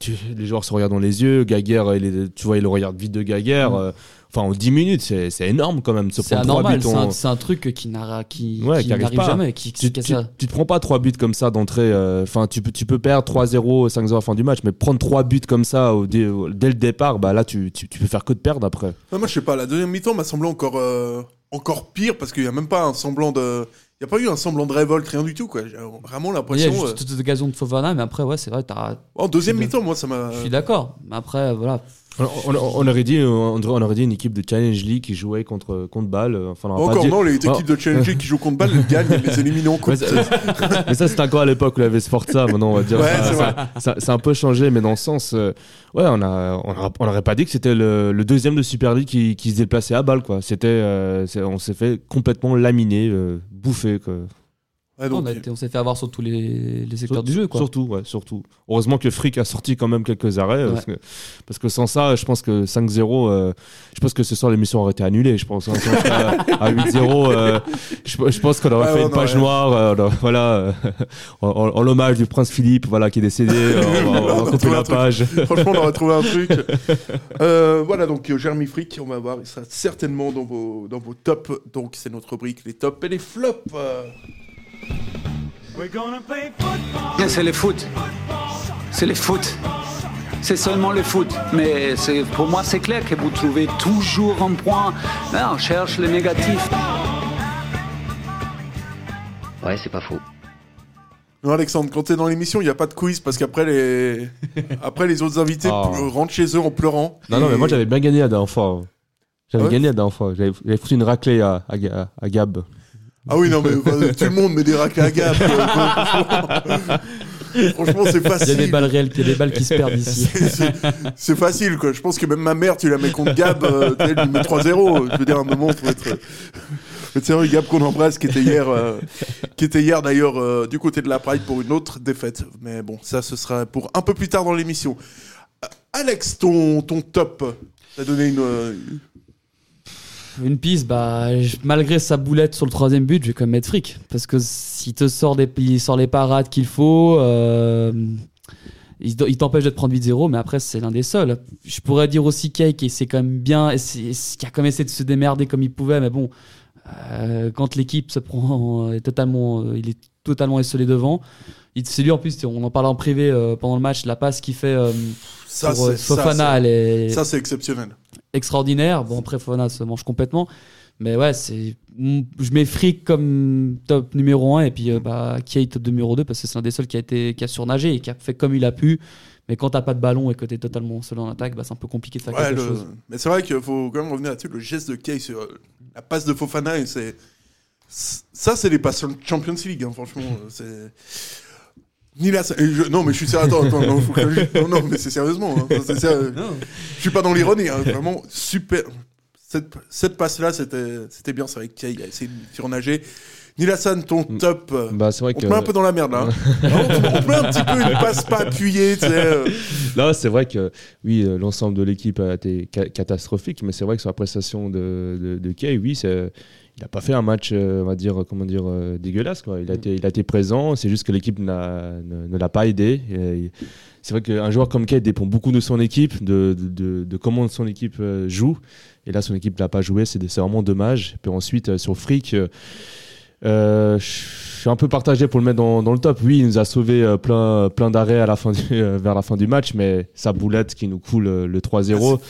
tu, les joueurs se regardent dans les yeux. Gaguerre, est- tu vois, il le regarde vite de Gaguerre. Mm. euh, Enfin, en 10 minutes, c'est c'est énorme quand même. c'est prendre trois anormal. buts C'est un, c'est un truc qui, n'arra- qui, Ouais, qui qui arrive n'arrive pas. jamais. Qui, qui- tu, qui- tu, tu te prends pas trois buts comme ça d'entrée. euh, Enfin, tu, peux, tu peux perdre 3-0, 5-0 à la fin du match, mais prendre trois buts comme ça au dès le départ, bah là, tu, tu, tu peux faire que de perdre après. Non, moi, je sais pas, la deuxième mi-temps m'a semblé encore, euh, encore pire parce qu'il y a même pas un semblant de. Il n'y a pas eu un semblant de révolte, rien du tout. Quoi. J'ai vraiment Il y a l'impression. juste euh, toute occasion de Fofana, mais après, ouais, c'est vrai, t'as- En deuxième mi-temps, moi, ça m'a. je suis d'accord. Mais après, voilà. On, on- on aurait dit, on, on aurait dit une équipe de Challenge League qui jouait contre, contre Bâle. euh, Enfin, on aurait pas Encore dit- non, les Oh. équipes de Challenge qui jouent contre balle, elles gagnent, elles les éliminent en coupe. Mais ça, mais ça, c'était encore à l'époque où il y avait Sforza. Maintenant, on va dire. Ouais, ça- c'est un peu changé, mais dans le sens. euh, ouais, on a, on n'aurait pas dit que c'était le, le deuxième de Super League qui, qui se déplaçait à balle, quoi. C'était, euh, on s'est fait complètement laminer, euh, bouffer, quoi. Ouais, on, donc, a été- on s'est fait avoir sur tous les, les secteurs Sur- du jeu, quoi. Surtout, ouais, surtout. Heureusement que Frick a sorti quand même quelques arrêts. euh, Ouais. Parce, que, parce que sans ça, je pense que 5-0, euh, je pense que ce soir l'émission aurait été annulée. Je pense hein. À, à 8-0, euh, je, je pense qu'on aurait Ouais, fait ouais, une page noire. euh, voilà, euh, en, en- en l'hommage du prince Philippe, voilà, qui est décédé. on va, on va la page. Franchement, on aurait trouvé un truc. Euh, voilà, donc Jeremy Frick, on va voir, il sera certainement dans vos, dans vos tops. Donc, c'est notre rubrique, les tops et les flops. C'est le foot. C'est le foot. C'est seulement le foot. Mais pour moi, c'est clair que vous trouvez toujours un point. Là, on cherche le négatif. Ouais, c'est pas faux. Non, Alexandre, quand t'es dans l'émission, il n'y a pas de quiz parce qu'après, les... Après, les autres invités Oh. p- rentrent chez eux en pleurant. Non, non, mais moi j'avais bien gagné la dernière fois. J'avais Ah ouais gagné la dernière fois. J'avais foutu une raclée à, à, Ga- à Gab. Ah oui, non, mais enfin, tout le monde met des raclés à gap. euh, franchement, c'est Il y a facile. des balles réelles, il y a des balles qui se perdent ici. C'est- facile, quoi. Je pense que même ma mère, tu la mets contre Gab, euh, elle lui met 3-0. Je veux dire, à un moment, faut être. Mais c'est vrai, Gab qu'on embrasse, qui était hier, euh, qui était hier d'ailleurs euh, du côté de la Pride pour une autre défaite. Mais bon, ça, ce sera pour un peu plus tard dans l'émission. Euh, Alex, ton, ton top. T'as donné une. Euh, Une piste, bah, je- malgré sa boulette sur le troisième but, je vais quand même mettre fric. Parce que s'il te sort, des, il sort les parades qu'il faut, euh, il, il t'empêche de te prendre 8-0, mais après, c'est l'un des seuls. Je pourrais dire aussi Kay qui c'est quand même bien, et c'est- qui a quand même essayé de se démerder comme il pouvait, mais bon, euh, quand l'équipe se prend, est totalement, euh, il est totalement esselé devant. Il- C'est lui en plus, on en parlait en privé euh, pendant le match, la passe qu'il fait euh, Ça, pour euh, c'est- ça, Fofana, c'est- elle est Ça, c'est exceptionnel. Extraordinaire. Bon, après, Fofana se mange complètement. Mais ouais, c'est. Je mets Frick comme top numéro 1 et puis euh, bah, Kay top numéro 2 parce que c'est un des seuls qui a, été, qui a surnagé et qui a fait comme il a pu. Mais quand t'as pas de ballon et que t'es totalement seul en attaque, bah, c'est un peu compliqué de faire Ouais, quelque le- chose. Mais c'est vrai qu'il faut quand même revenir là-dessus. Le geste de Kay sur euh, la passe de Fofana, et c'est. Ça, c'est les passes Champions League, hein, franchement. c'est... Ni la... je- Non, mais je suis sérieux. Attends, attends, non, faut que je- non, non, mais c'est sérieusement. hein. C'est sérieux. Je suis pas dans l'ironie. hein, Vraiment super. Cette, cette passe-là, c'était c'était bien. C'est vrai qu'il a essayé de surnager. Nilassan, ton top. euh, Bah, c'est vrai on que. te met un peu dans la merde là. hein. Vraiment, on te- met un petit peu une passe pas appuyée. tu sais, euh. Là, c'est vrai que oui, euh, l'ensemble de l'équipe a été ca- catastrophique, mais c'est vrai que sur la prestation de, de, de Kay, oui, c'est- il n'a pas fait un match, euh, on va dire, comment dire, euh, dégueulasse. Quoi. Il, a été, il a été présent, c'est juste que l'équipe ne, ne l'a pas aidé. C'est vrai qu'un joueur comme Kay dépend beaucoup de son équipe, de, de, de- de comment son équipe euh, joue. Et là, son équipe l'a pas joué, c'est vraiment dommage. Puis ensuite, sur Frick. euh, je suis un peu partagé pour le mettre dans, dans le top. Oui, il nous a sauvé plein, plein d'arrêts à la fin du- vers la fin du match, mais sa boulette qui nous coule le 3-0.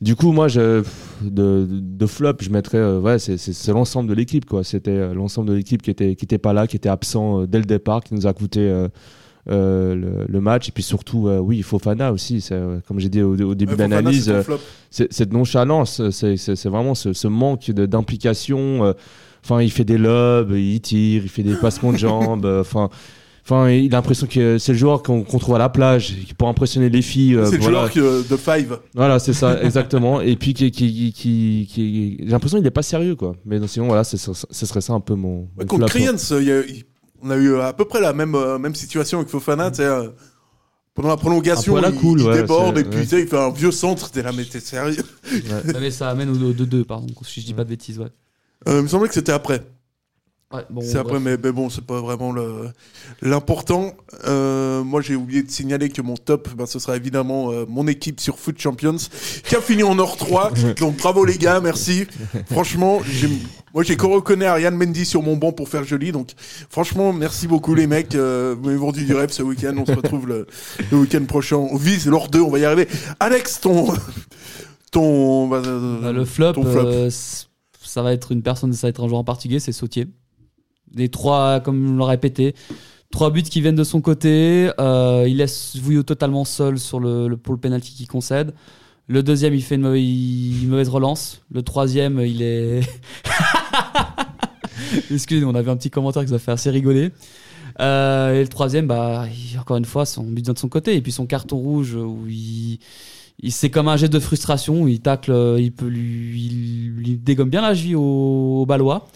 Du coup, moi, je, de, de flop, je mettrais, euh, ouais, c'est- l'ensemble de l'équipe, quoi. C'était euh, l'ensemble de l'équipe qui était, qui était pas là, qui était absent euh, dès le départ, qui nous a coûté euh, le, le match. Et puis surtout, euh, oui, Fofana aussi. c'est, euh, Comme j'ai dit au, au début c'est- cette nonchalance, c'est vraiment ce, ce manque d'implication. Enfin, il fait des lobes, il tire, il fait des passements de jambes. Enfin, enfin, il a l'impression que c'est le joueur qu'on trouve à la plage, qui pour impressionner les filles. euh, C'est le voilà. joueur de Five. Voilà, c'est ça, exactement. Et puis qui, qui, qui, qui- j'ai l'impression qu'il n'est pas sérieux, quoi. Mais non, sinon, voilà, ce serait ça un peu mon. Mon contre. Kriens, euh, on a eu à peu près la même, euh, même situation avec Fofana. tu sais, euh, pendant la prolongation, Un peu à la il, cool, il ouais, déborde et puis ouais. tu sais, il fait un vieux centre. T'es là, mais t'es sérieux Ouais, mais ça amène au 2-2, pardon, si je dis pas de bêtises, ouais. Euh, Il me semblait que c'était après. Ouais, bon, c'est après, mais, mais bon, c'est pas vraiment le- l'important. Euh, moi, j'ai oublié de signaler que mon top, ben, ce sera évidemment euh, mon équipe sur Foot Champions, qui a fini en or 3. Donc bravo les gars, merci. Franchement, j'ai- moi j'ai reconnu Ariane Mendy sur mon banc pour faire joli. Donc franchement, merci beaucoup les mecs. Euh, vous m'avez vendu du rêve ce week-end. On se retrouve le, le week-end prochain. On vise l'or 2, on va y arriver. Alex, ton... ton bah, euh, Bah, le flop, ton flop. euh, ça va être une personne, ça va être un joueur en particulier, c'est Sautier. Les trois, comme on l'a répété, trois buts qui viennent de son côté. euh, il laisse Vouillot totalement seul sur le, le- pour le penalty qu'il concède. Le deuxième, il fait une mauvaise, relance. Le troisième, il est. Excusez-nous, on avait un petit commentaire qui nous a fait assez rigoler. Euh, et le troisième, bah, encore une fois, son but vient de son côté. Et puis son carton rouge, où il, c'est comme un geste de frustration. où Il tacle, euh, il peut lui, dégomme bien la cheville au, au Balois.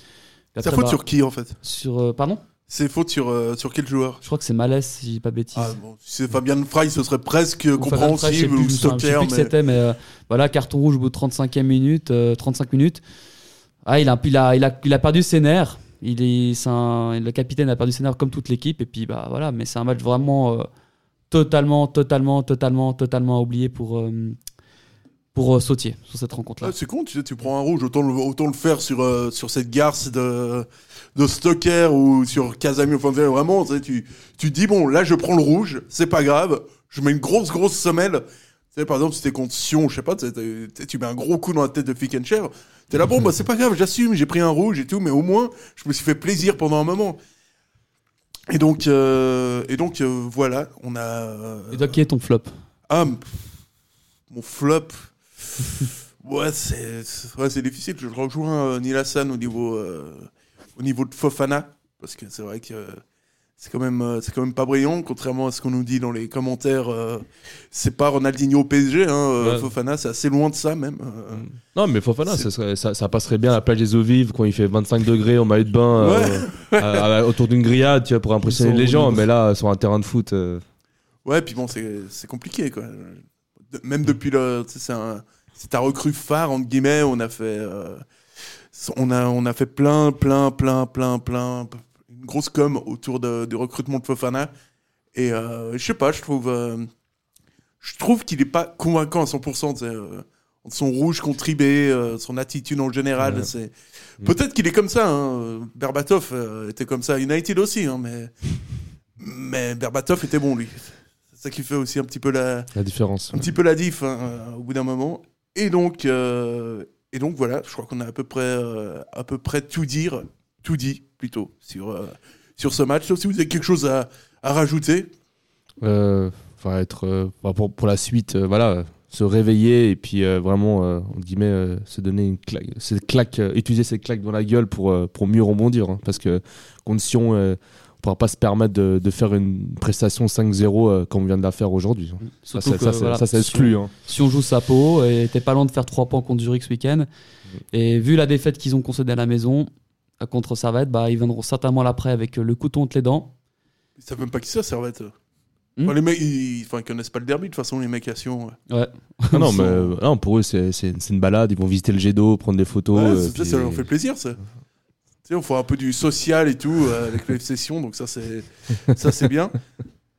C'est faute sur qui en fait? Sur, euh, pardon? C'est faute sur, euh, sur quel joueur? Je crois que c'est Malès, si je dis pas de bêtises. Ah, bon, si c'est Fabien Frey, ce serait presque Ou je sais compréhensible, plus, ou je sais Stocker, plus que mais... c'était, mais euh, voilà, carton rouge au bout de 35e minute, euh, 35 minutes. Ah, il a, il a, il a, il a perdu ses nerfs. Il est, un- le capitaine a perdu ses nerfs comme toute l'équipe. Et puis, bah voilà, mais c'est un match vraiment euh, totalement, totalement, totalement, totalement oublié pour, euh, pour euh, Sautier sur cette rencontre-là. Ah, c'est con, tu sais, tu prends un rouge, autant le, autant le faire sur, euh, sur cette garce de, de Stocker ou sur Casami. Enfin, tu sais, vraiment, tu, sais, tu, tu dis, bon, là, je prends le rouge, c'est pas grave, je mets une grosse, grosse semelle. Tu sais, par exemple, si t'es contre Sion, je sais pas, tu, mets un gros coup dans la tête de Fickencher, t'es là, bon, bah, c'est pas grave, j'assume, j'ai pris un rouge et tout, mais au moins, je me suis fait plaisir pendant un moment. Et donc, euh, et donc euh, voilà, on a. Et toi, qui est ton flop? Ah, mon flop. ouais, c'est ouais, difficile. Je rejoins euh, Neil Hassan au niveau, euh, au niveau de Fofana. Parce que c'est vrai que euh, c'est quand, même, c'est quand même pas brillant. Contrairement à ce qu'on nous dit dans les commentaires, euh, c'est pas Ronaldinho au PSG. Hein, Ouais. Fofana, c'est assez loin de ça même. euh. Non, mais Fofana, ça, serait- ça, ça passerait bien à la plage des eaux vives quand il fait 25 degrés en maillot de bain euh, à- à- autour d'une grillade, tu vois, pour impressionner les gens. Mais là, sur un terrain de foot. Ouais, puis bon, c'est c'est compliqué, quoi. De- même depuis le. C'est un- c'est ta recrue phare, entre guillemets. On a fait. euh, on, a, on a fait plein, plein, plein, plein, plein. Une grosse com autour de, du recrutement de Fofana. Et euh, je sais pas, je trouve. euh, je trouve qu'il est pas convaincant à 100%. tu sais, euh, son rouge contre Ribé, euh, son attitude en général. Ouais. c'est Peut-être qu'il est comme ça. Hein. Berbatov était comme ça United aussi. Hein, mais... mais Berbatov était bon, lui. Ça qui fait aussi un petit peu la, la différence. un petit peu la diff hein, euh, au bout d'un moment. Et donc, euh, et donc voilà, je crois qu'on a à peu près, euh, à peu près tout dire, tout dit plutôt sur euh, sur ce match. Sauf si vous avez quelque chose à, à rajouter. Enfin, être pour, pour la suite, voilà, se réveiller et puis vraiment, entre guillemets, se donner une claque, cette claque, utiliser cette claque dans la gueule pour, pour mieux rebondir. hein, parce que euh, pourra pas se permettre de, de faire une prestation 5-0 euh, comme on vient de la faire aujourd'hui. Ça, Surtout ça, que, ça, ça- voilà, ça, ça si exclut. on- hein. Si on joue Sapo, et t'es pas loin de faire 3 points contre Zurich ce week-end. Et vu la défaite qu'ils ont concédée à la maison euh, contre Servette, bah, ils viendront certainement l'après avec euh, le couteau entre les dents. Ils savent même pas qui c'est, Servette. Hmm. Enfin, les mecs, ils, enfin, ils connaissent pas le derby, de toute façon, les mecs à Sion. ouais. Ouais. Ah non, mais non, pour eux, c'est une balade. Ils vont visiter le jet d'eau, prendre des photos. Ouais, euh, puis- ça leur fait plaisir, ça. Sais, on fait un peu du social et tout euh, avec les sessions, donc ça, c'est ça, c'est bien.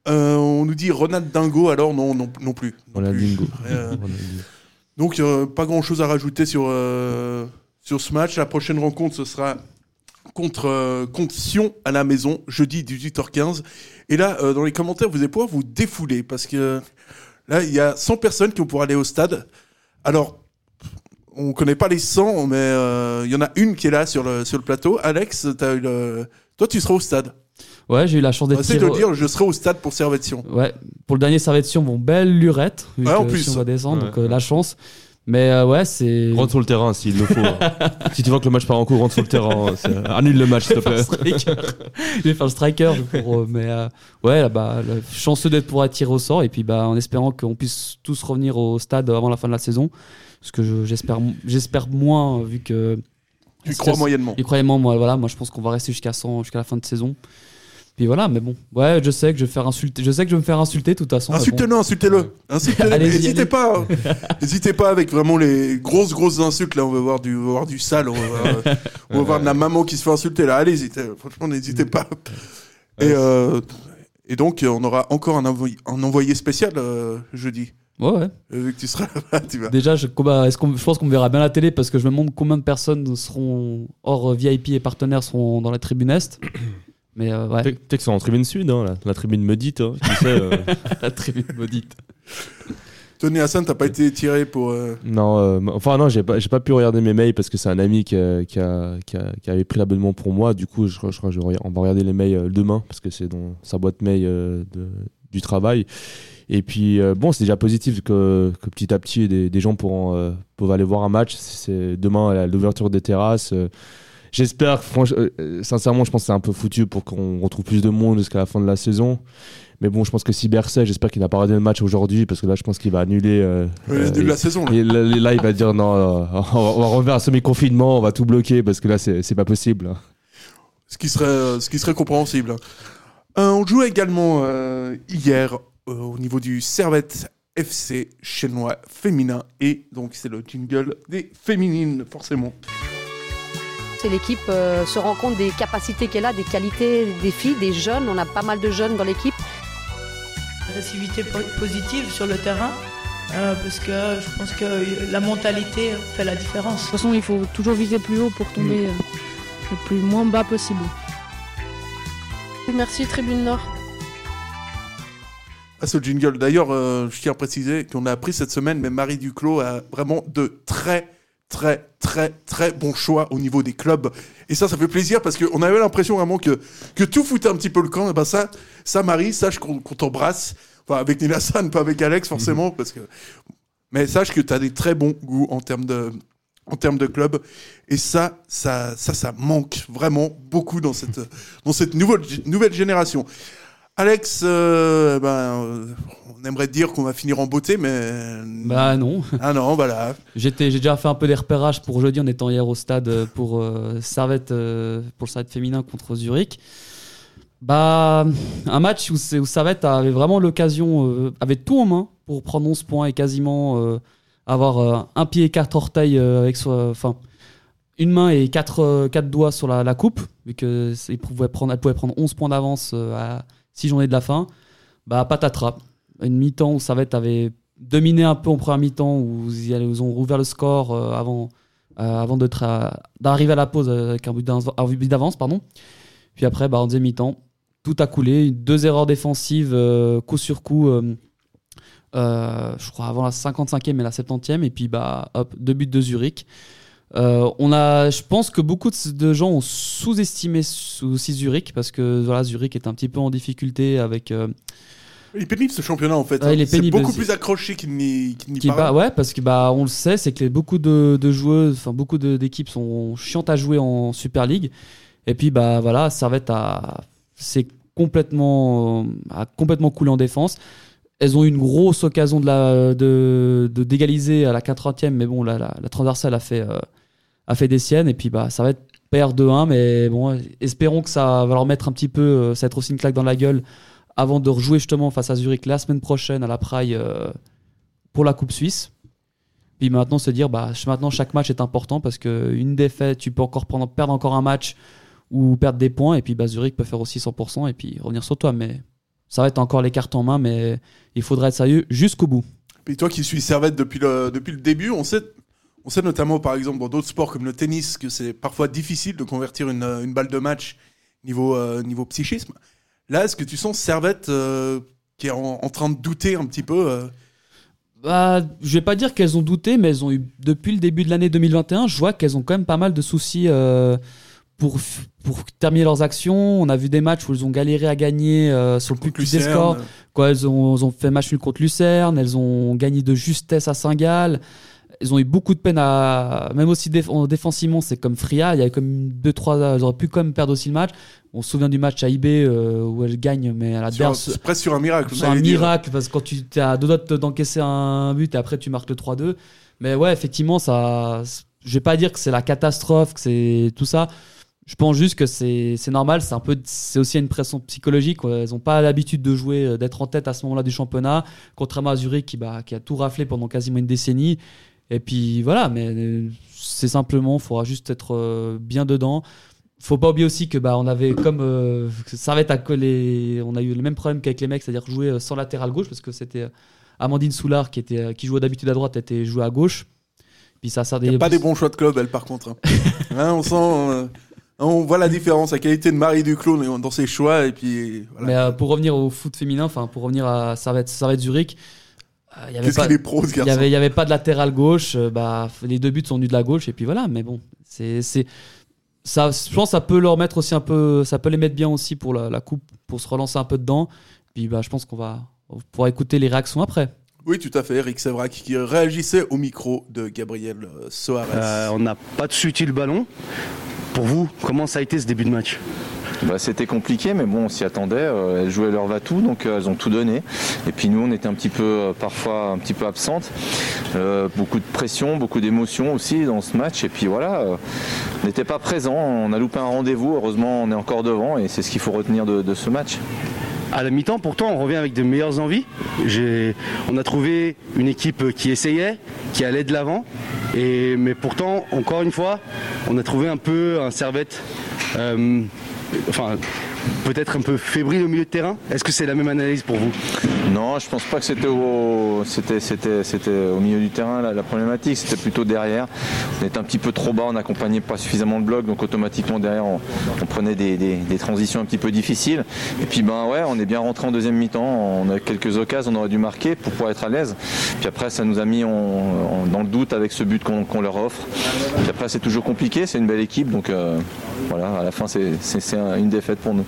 Euh, on nous dit Ronald Dingo, alors non, non, non plus. Non plus. Euh, Ronaldinho. donc, euh, pas grand chose à rajouter sur, sur ce match. La prochaine rencontre, ce sera contre, contre Sion à la maison, jeudi 18h15. Et là, dans les commentaires, vous allez pouvoir vous défouler parce que là, il y a 100 personnes qui vont pouvoir aller au stade. Alors, on connaît pas les 100, mais euh, il y en a une qui est là sur le, sur le plateau. Alex, t'as eu le... toi, tu seras au stade. Ouais, j'ai eu la chance d'être Essaye de tiré- le dire, je serai au stade pour Servette Sion. Ouais, pour le dernier Servette Sion, bon, belle lurette. Vu Ouais, en plus. Sion va descendre, Ouais, donc euh, la chance. Mais euh, ouais, c'est. Rentre sur le terrain s'il le faut. hein. si tu vois que le match part en cours, rentre sur le terrain. hein. Annule le match, s'il te plaît. striker. je vais faire le striker pour, euh, mais euh, ouais bah le- chanceux d'être pour être tiré au sort et puis bah en espérant qu'on puisse tous revenir au stade avant la fin de la saison parce que je- j'espère j'espère moins euh, vu que Tu y crois moyennement. il moins moi voilà moi je pense qu'on va rester jusqu'à 100 jusqu'à la fin de saison puis voilà mais bon ouais je sais que je vais faire insulter je sais que je vais me faire insulter de toute façon mais bon. Insultez-le, insultez-le. Insultez-le. N'hésitez allez. pas. hein. N'hésitez pas avec vraiment les grosses, grosses insultes. Là, on va voir du, on va voir du sale. On va voir, euh, on va voir de la maman qui se fait insulter. Là, allez-y. t'es- Franchement, n'hésitez pas. Et, euh, et donc, on aura encore un envoyé, un envoyé spécial euh, jeudi. Ouais ouais Euh, Vu que tu seras là, tu vas. Déjà, je, bah, est-ce qu'on- je pense qu'on me verra bien à la télé parce que je me demande combien de personnes seront hors euh, VIP et partenaires seront dans la tribune Est. Mais euh, ouais, Peut-être que c'est en tribune sud, hein, la, la tribune maudite. hein, tu sais, euh. la tribune maudite. Tony Hassan, t'as pas été tiré pour. euh, Non, euh, enfin non, j'ai pas, j'ai pas pu regarder mes mails parce que c'est un ami qui, a- qui, a- qui, a- qui avait pris l'abonnement pour moi. Du coup, je, crois- je je vais- on va regarder les mails euh, demain parce que c'est dans sa boîte mail euh, de- du travail. Et puis euh, bon, c'est déjà positif que, que petit à petit des, des gens pourront euh, peuvent aller voir un match. C'est demain à l'ouverture des terrasses. euh, J'espère, euh, sincèrement, je pense que c'est un peu foutu pour qu'on retrouve plus de monde jusqu'à la fin de la saison. Mais bon, je pense que si Berset, j'espère qu'il n'a pas raté le match aujourd'hui parce que là, je pense qu'il va annuler. euh, le euh, de la saison. là. et là, là, il va dire non, on va, on va revenir à semi-confinement, on va tout bloquer parce que là, c'est pas possible. Ce qui serait, ce qui serait compréhensible. hein. Euh, on jouait également hier au niveau du Servette FC chinois féminin. Et donc, c'est le jingle des féminines, forcément. C'est l'équipe euh, se rend compte des capacités qu'elle a, des qualités des filles, des jeunes. On a pas mal de jeunes dans l'équipe. agressivité po- positive sur le terrain, euh, parce que je pense que la mentalité fait la différence. De toute façon, il faut toujours viser plus haut pour tomber euh, le plus moins bas possible. Merci Tribune Nord. Ah, ce jingle. D'ailleurs, euh, je tiens à préciser qu'on a appris cette semaine, mais Marie Duclos a vraiment de très, très, très, très bons choix au niveau des clubs. Et ça, ça fait plaisir parce qu'on avait l'impression vraiment que, que tout foutait un petit peu le camp. Et ben ça, ça Marie, sache qu'on t'embrasse. Enfin, avec Nina San, pas avec Alex, forcément, parce que. Mais sache que tu as des très bons goûts en termes de, en termes de club. Et ça, ça, ça, ça manque vraiment beaucoup dans cette, dans cette nouvelle, nouvelle génération. Alex, euh, ben, on aimerait te dire qu'on va finir en beauté, mais. Bah non. Ah non, voilà. J'étais, j'ai déjà fait un peu des repérages pour jeudi en étant hier au stade euh, pour euh, Servette, euh, pour le Servette féminin contre Zurich. Bah, un match où, où Servette avait vraiment l'occasion, avait tout en main pour prendre 11 points et quasiment avoir un pied et quatre orteils avec soi, enfin une main et quatre, quatre doigts sur la, la coupe, vu que c'est- ils pouvaient prendre, elle pouvait prendre 11 points d'avance à 6 journées de la fin. Bah, patatras. Une mi-temps où Servette avait dominé un peu en première mi-temps, où ils, ont rouvert le score euh, avant, euh, avant d'arriver à la pause avec un but d'avance- pardon. Puis après, bah, en deuxième mi-temps, tout a coulé. Deux erreurs défensives, euh, coup sur coup, je crois avant la 55e et la 70e. Et puis, bah, hop, deux buts de Zurich. Euh, on a, je pense que beaucoup de, gens ont sous-estimé aussi Zurich parce que voilà, Zurich est un petit peu en difficulté avec. euh, Il est pénible ce championnat en fait. Ouais, hein. il est c'est beaucoup plus accroché qu'il n'y est paraît. pas- ouais, parce que bah on le sait, c'est que les- beaucoup de, de joueuses, enfin beaucoup d'équipes sont chiantes à jouer en Super League. Et puis bah voilà, Servette a c'est complètement, a complètement coulé en défense. Elles ont eu une grosse occasion de d'égaliser à la 80e, mais bon, la, la, transversale a fait, euh, a fait des siennes. Et puis, bah, ça va être perd 2-1, mais bon, espérons que ça va leur mettre un petit peu, euh, ça va être aussi une claque dans la gueule avant de rejouer justement face à Zurich la semaine prochaine à la Praille euh, pour la Coupe Suisse. Puis maintenant se dire, bah, maintenant chaque match est important parce qu'une défaite, tu peux encore perdre encore un match ou perdre des points. Et puis bah, Zurich peut faire aussi 100% et puis revenir sur toi. Mais ça va être encore les cartes en main, mais il faudra être sérieux jusqu'au bout. Puis toi qui suis Servette depuis le, depuis le début, on sait, on sait notamment par exemple dans d'autres sports comme le tennis que c'est parfois difficile de convertir une, une balle de match niveau, euh, niveau psychisme. Là, est-ce que tu sens Servette euh, qui est en, en train de douter un petit peu euh, Bah, je vais pas dire qu'elles ont douté, mais elles ont eu depuis le début de l'année 2021, je vois qu'elles ont quand même pas mal de soucis euh, pour pour terminer leurs actions. On a vu des matchs où elles ont galéré à gagner euh, sur le plus petit des scores. Quoi, elles ont, elles ont fait match nul contre Lucerne, elles ont gagné de justesse à Saint-Gall. Elles ont eu beaucoup de peine à. Même aussi déf- en- défensivement, c'est comme Fria. Il y avait comme 2-3. Elles auraient pu quand même perdre aussi le match. On se souvient du match à IB euh, où elles gagnent, mais à la sur, dernière- c'est presque sur un miracle. c'est on un dire. miracle parce que quand tu es à deux doigts de- d'encaisser un but et après tu marques le 3-2. Mais ouais, effectivement, ça. Je vais pas dire que c'est la catastrophe, que c'est tout ça. Je pense juste que c'est normal. C'est un peu, c'est aussi une pression psychologique. Elles ont pas l'habitude de jouer, euh, d'être en tête à ce moment-là du championnat, contrairement à Zurich qui, bah, qui a tout raflé pendant quasiment une décennie. Et puis voilà, mais euh, c'est simplement, il faudra juste être euh, bien dedans. Faut pas oublier aussi que bah on avait comme euh, Servette a collé, on a eu le même problème qu'avec les mecs, c'est-à-dire jouer sans latéral gauche parce que c'était Amandine Soulard qui était qui jouait d'habitude à droite était jouée à gauche. Puis ça sert Il n'y a pas des bons choix de club, elle, par contre. hein. Hein, on sent. euh, on voit la différence, la qualité de Marie Duclos dans dans ses choix. Et puis, voilà. Mais euh, pour revenir au foot féminin, enfin pour revenir à Servette, Servette Zurich, euh, il y avait Qu'est-ce pas, qu'il est pro, ce il y garçon. avait, il y avait pas de latéral gauche. euh, bah les deux buts sont venus de la gauche et puis voilà. Mais bon, c'est c'est ça. Je pense que ça peut leur mettre aussi un peu, ça peut les mettre bien aussi pour la, la coupe, pour se relancer un peu dedans. Puis bah je pense qu'on va on pourra écouter les réactions après. Oui, tout à fait. Eric Sévrac qui réagissait au micro de Gabriel Soares. Euh, on n'a pas de suite le ballon. Pour vous, comment ça a été ce début de match? Bah, c'était compliqué, mais bon, on s'y attendait. Euh, elles jouaient leur va-tout, donc euh, elles ont tout donné. Et puis nous, on était un petit peu, euh, parfois, un petit peu absentes. Beaucoup de pression, beaucoup d'émotions aussi dans ce match. Et puis voilà, on n'était pas présent. On a loupé un rendez-vous. Heureusement, on est encore devant, et c'est ce qu'il faut retenir de ce match. À la mi-temps, pourtant, on revient avec de meilleures envies. On a trouvé une équipe qui essayait, qui allait de l'avant. Mais pourtant, encore une fois, on a trouvé un peu un servette, euh, enfin, peut-être un peu fébrile au milieu de terrain? Est-ce que c'est la même analyse pour vous? Non, je pense pas que c'était au, milieu du terrain la, problématique, c'était plutôt derrière. On était un petit peu trop bas, on n'accompagnait pas suffisamment le bloc, donc automatiquement derrière on, prenait des, transitions un petit peu difficiles. Et puis ben ouais, on est bien rentré en deuxième mi-temps, on a quelques occasions, on aurait dû marquer pour pouvoir être à l'aise. Puis après ça nous a mis dans le doute avec ce but qu'on, qu'on leur offre. Puis après c'est toujours compliqué, c'est une belle équipe, donc euh, voilà, à la fin c'est, c'est- c'est un- une défaite pour nous.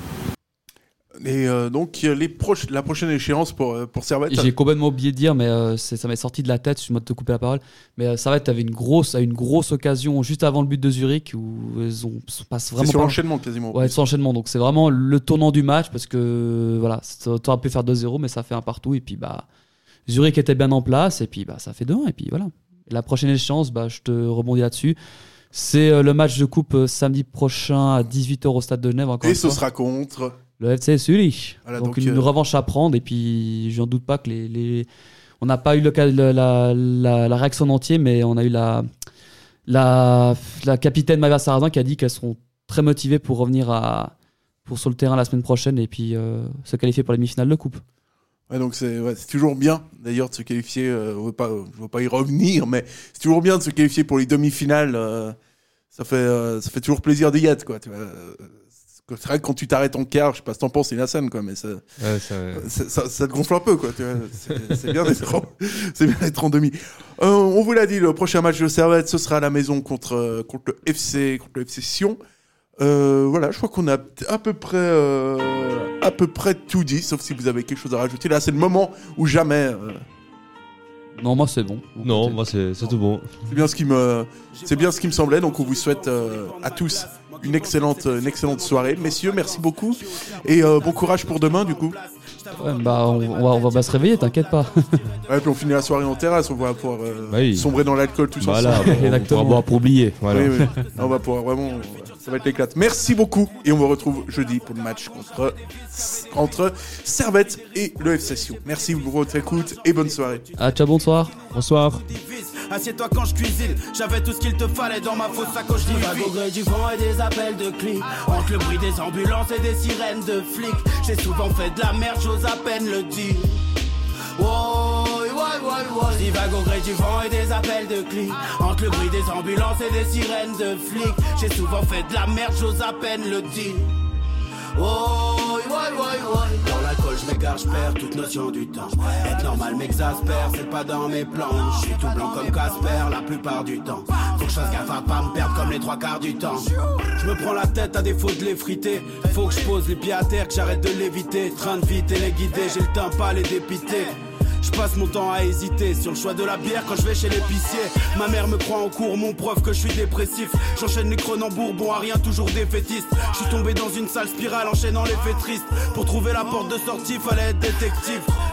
Et euh, donc, les proches, la prochaine échéance pour, euh, pour Servette. J'ai complètement oublié de dire, mais euh, c'est- ça m'est sorti de la tête, je moi de te couper la parole. Mais euh, Servette avait une grosse, a une grosse occasion juste avant le but de Zurich où ils ont vraiment sur pas- l'enchaînement, quasiment. Ouais, sur l'enchaînement. Donc c'est vraiment le tournant du match parce que voilà, t'aurais pu faire 2-0, mais ça fait un partout. Et puis bah, Zurich était bien en place et puis bah, ça fait 2-1. Et puis voilà. Et la prochaine échéance, bah, je te rebondis là-dessus. C'est euh, le match de coupe euh, samedi prochain à 18h au stade de Genève. Encore Et ce fois. sera contre. Le FC Zurich. Voilà, donc, donc, une euh, revanche à prendre. Et puis, je n'en doute pas que les, les- on n'a pas eu le, la, la, la- la réaction en entier, mais on a eu la, la, la capitaine Mava Sarrazin qui a dit qu'elles seront très motivées pour revenir à, pour sur le terrain la semaine prochaine et puis euh, se qualifier pour la demi-finale de coupe. Ouais, donc c'est ouais, toujours bien d'ailleurs de se qualifier. euh, on veut pas, je veux pas y revenir, mais c'est toujours bien de se qualifier pour les demi-finales. euh, ça fait, euh, ça fait toujours plaisir d'y être, quoi. tu vois. C'est vrai que quand tu t'arrêtes en quart, je sais pas si t'en penses, scène, quoi, mais ça, Ouais, ça- ça, te gonfle un peu, quoi. tu vois. C'est bien d'être en, bien en demi. Euh, on vous l'a dit, le prochain match de Servette, ce sera à la maison contre, euh, contre le FC, contre le FC Sion. Euh, voilà, je crois qu'on a à peu près, euh, à peu près tout dit, sauf si vous avez quelque chose à rajouter. Là, c'est le moment où jamais, euh, Non, moi c'est bon. Non, moi c'est c'est tout bon. C'est bien ce qui me, c'est bien ce qui me semblait. Donc on vous souhaite euh, à tous une excellente, une excellente soirée, messieurs. Merci beaucoup et euh, bon courage pour demain du coup. Ouais, bah, on, on va, on va pas se réveiller, t'inquiète pas. Ouais, puis on finit la soirée en terrasse. On va pouvoir euh, Bah oui. sombrer dans l'alcool tous Voilà, ensemble. on- on pourra boire pour oublier. Voilà. Oui, oui. On va pouvoir vraiment, ça va être l'éclate. Merci beaucoup et on vous retrouve jeudi pour le match contre entre Servette et le FC Sion. Merci pour votre écoute et bonne soirée. Ah, ciao, bonsoir. Bonsoir. Assieds-toi quand je cuisine, j'avais tout ce qu'il te fallait dans ma fausse sacoche Louis au gré du vent et des appels de clics Entre le bruit des ambulances et des sirènes de flics J'ai souvent fait de la merde, j'ose à peine le dire Oh, ouais. Divague au gré du vent et des appels de clics Entre le bruit des ambulances et des sirènes de flics J'ai souvent fait de la merde, j'ose à peine le dire Oh. Dans l'alcool, je m'égare, je perds toute notion du temps. Être normal m'exaspère, c'est pas dans mes plans. Je suis tout blanc comme Casper la plupart du temps. Faut que je fasse gaffe à pas me perdre comme les trois quarts du temps. Je me prends la tête à défaut de l'effriter. Faut que je pose les pieds à terre, que j'arrête de l'éviter. Train de vite et les guider, j'ai le temps pas les dépiter. Je passe mon temps à hésiter sur le choix de la bière quand je vais chez l'épicier. Ma mère me croit en cours, mon preuve que je suis dépressif. J'enchaîne les cronenbourgs, bon à rien, toujours défaitiste. Je suis tombé dans une sale spirale, enchaînant les faits tristes. Pour trouver la porte de sortie, fallait être détective.